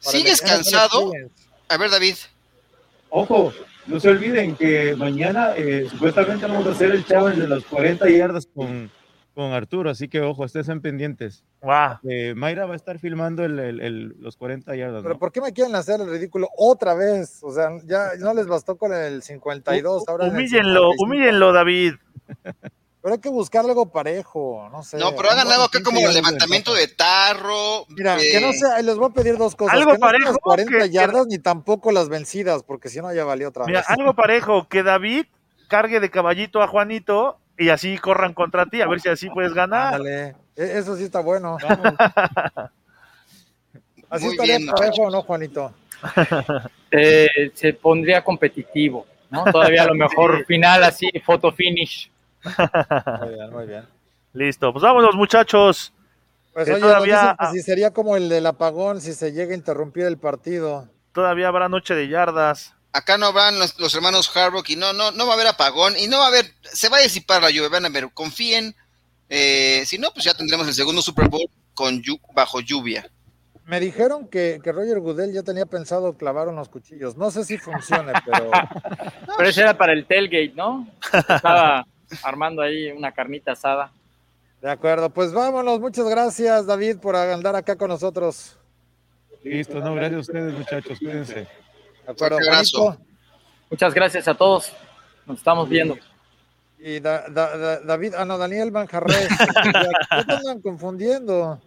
¿Sigues cansado? A ver David, Ojo, no se olviden que mañana eh, supuestamente vamos a hacer el challenge de las 40 yardas con, con Arturo, así que ojo, estén pendientes. Guau. Eh, Mayra va a estar filmando el, el- el- los 40 yardas. Pero. ¿por qué me quieren hacer el ridículo otra vez? O sea, ya no les bastó con el 52, ahora en el Humíllenlo, 55. humíllenlo, David. (laughs) Pero hay que buscarle algo parejo, no sé. no, pero hagan algo acá como levantamiento de tarro. Mira, eh, que no sea, les voy a pedir dos cosas. Algo que no sean las parejo, 40 que- que- yardas ni tampoco las vencidas, porque si no ya valió otra Mira, vez. algo parejo, que David cargue de caballito a Juanito y así corran contra ti, a ver si así puedes ganar. Ándale, e- eso sí está bueno. (laughs) Así Muy estaría bien, parejo o no, Juanito. (laughs) Eh, se pondría competitivo, ¿no? Todavía a lo (laughs) mejor final así, photo finish. Muy bien, muy bien. Listo, pues vámonos muchachos. Pues Que oye, todavía- si sería como el del apagón, si se llega a interrumpir el partido. Todavía habrá noche de yardas. Acá no van los, los hermanos Harbaugh y no, no, no va a haber apagón y no va a haber, se va a disipar la lluvia, van a ver, confíen, eh, si no, pues ya tendremos el segundo Super Bowl con bajo lluvia. Me dijeron que, que Roger Goodell ya tenía pensado clavar unos cuchillos. No sé si funcione, (laughs) pero Pero ese era para el tailgate, ¿no? Estaba armando ahí una carnita asada. de acuerdo. Pues vámonos. Muchas gracias, David, por andar acá con nosotros. Listo, no, gracias a ustedes, muchachos, cuídense. De acuerdo. Juanito. Muchas gracias a todos. Nos estamos viendo. Y Da- Da- Da- David, ah, no, Daniel Manjarres. ¿Qué te andan confundiendo?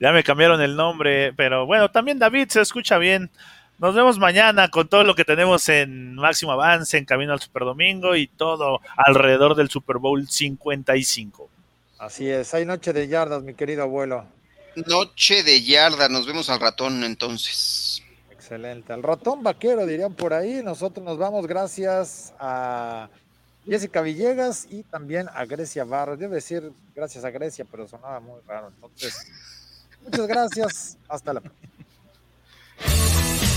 Ya me cambiaron el nombre, pero bueno, también David se escucha bien. Nos vemos mañana con todo lo que tenemos en Máximo Avance, en Camino al Super Domingo y todo alrededor del Super Bowl 55. Así es, hay noche de yardas, mi querido abuelo. Noche de yarda, nos vemos al ratón entonces. Excelente. Al ratón vaquero, dirían por ahí. Nosotros nos vamos gracias a Jessica Villegas y también a Grecia Barros. Debo decir gracias a Grecia, pero sonaba muy raro. Entonces, muchas gracias. Hasta la próxima.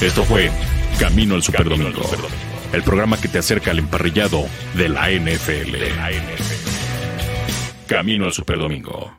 Esto fue Camino al Superdomingo, el programa que te acerca al emparrillado de la NFL. Camino al Superdomingo.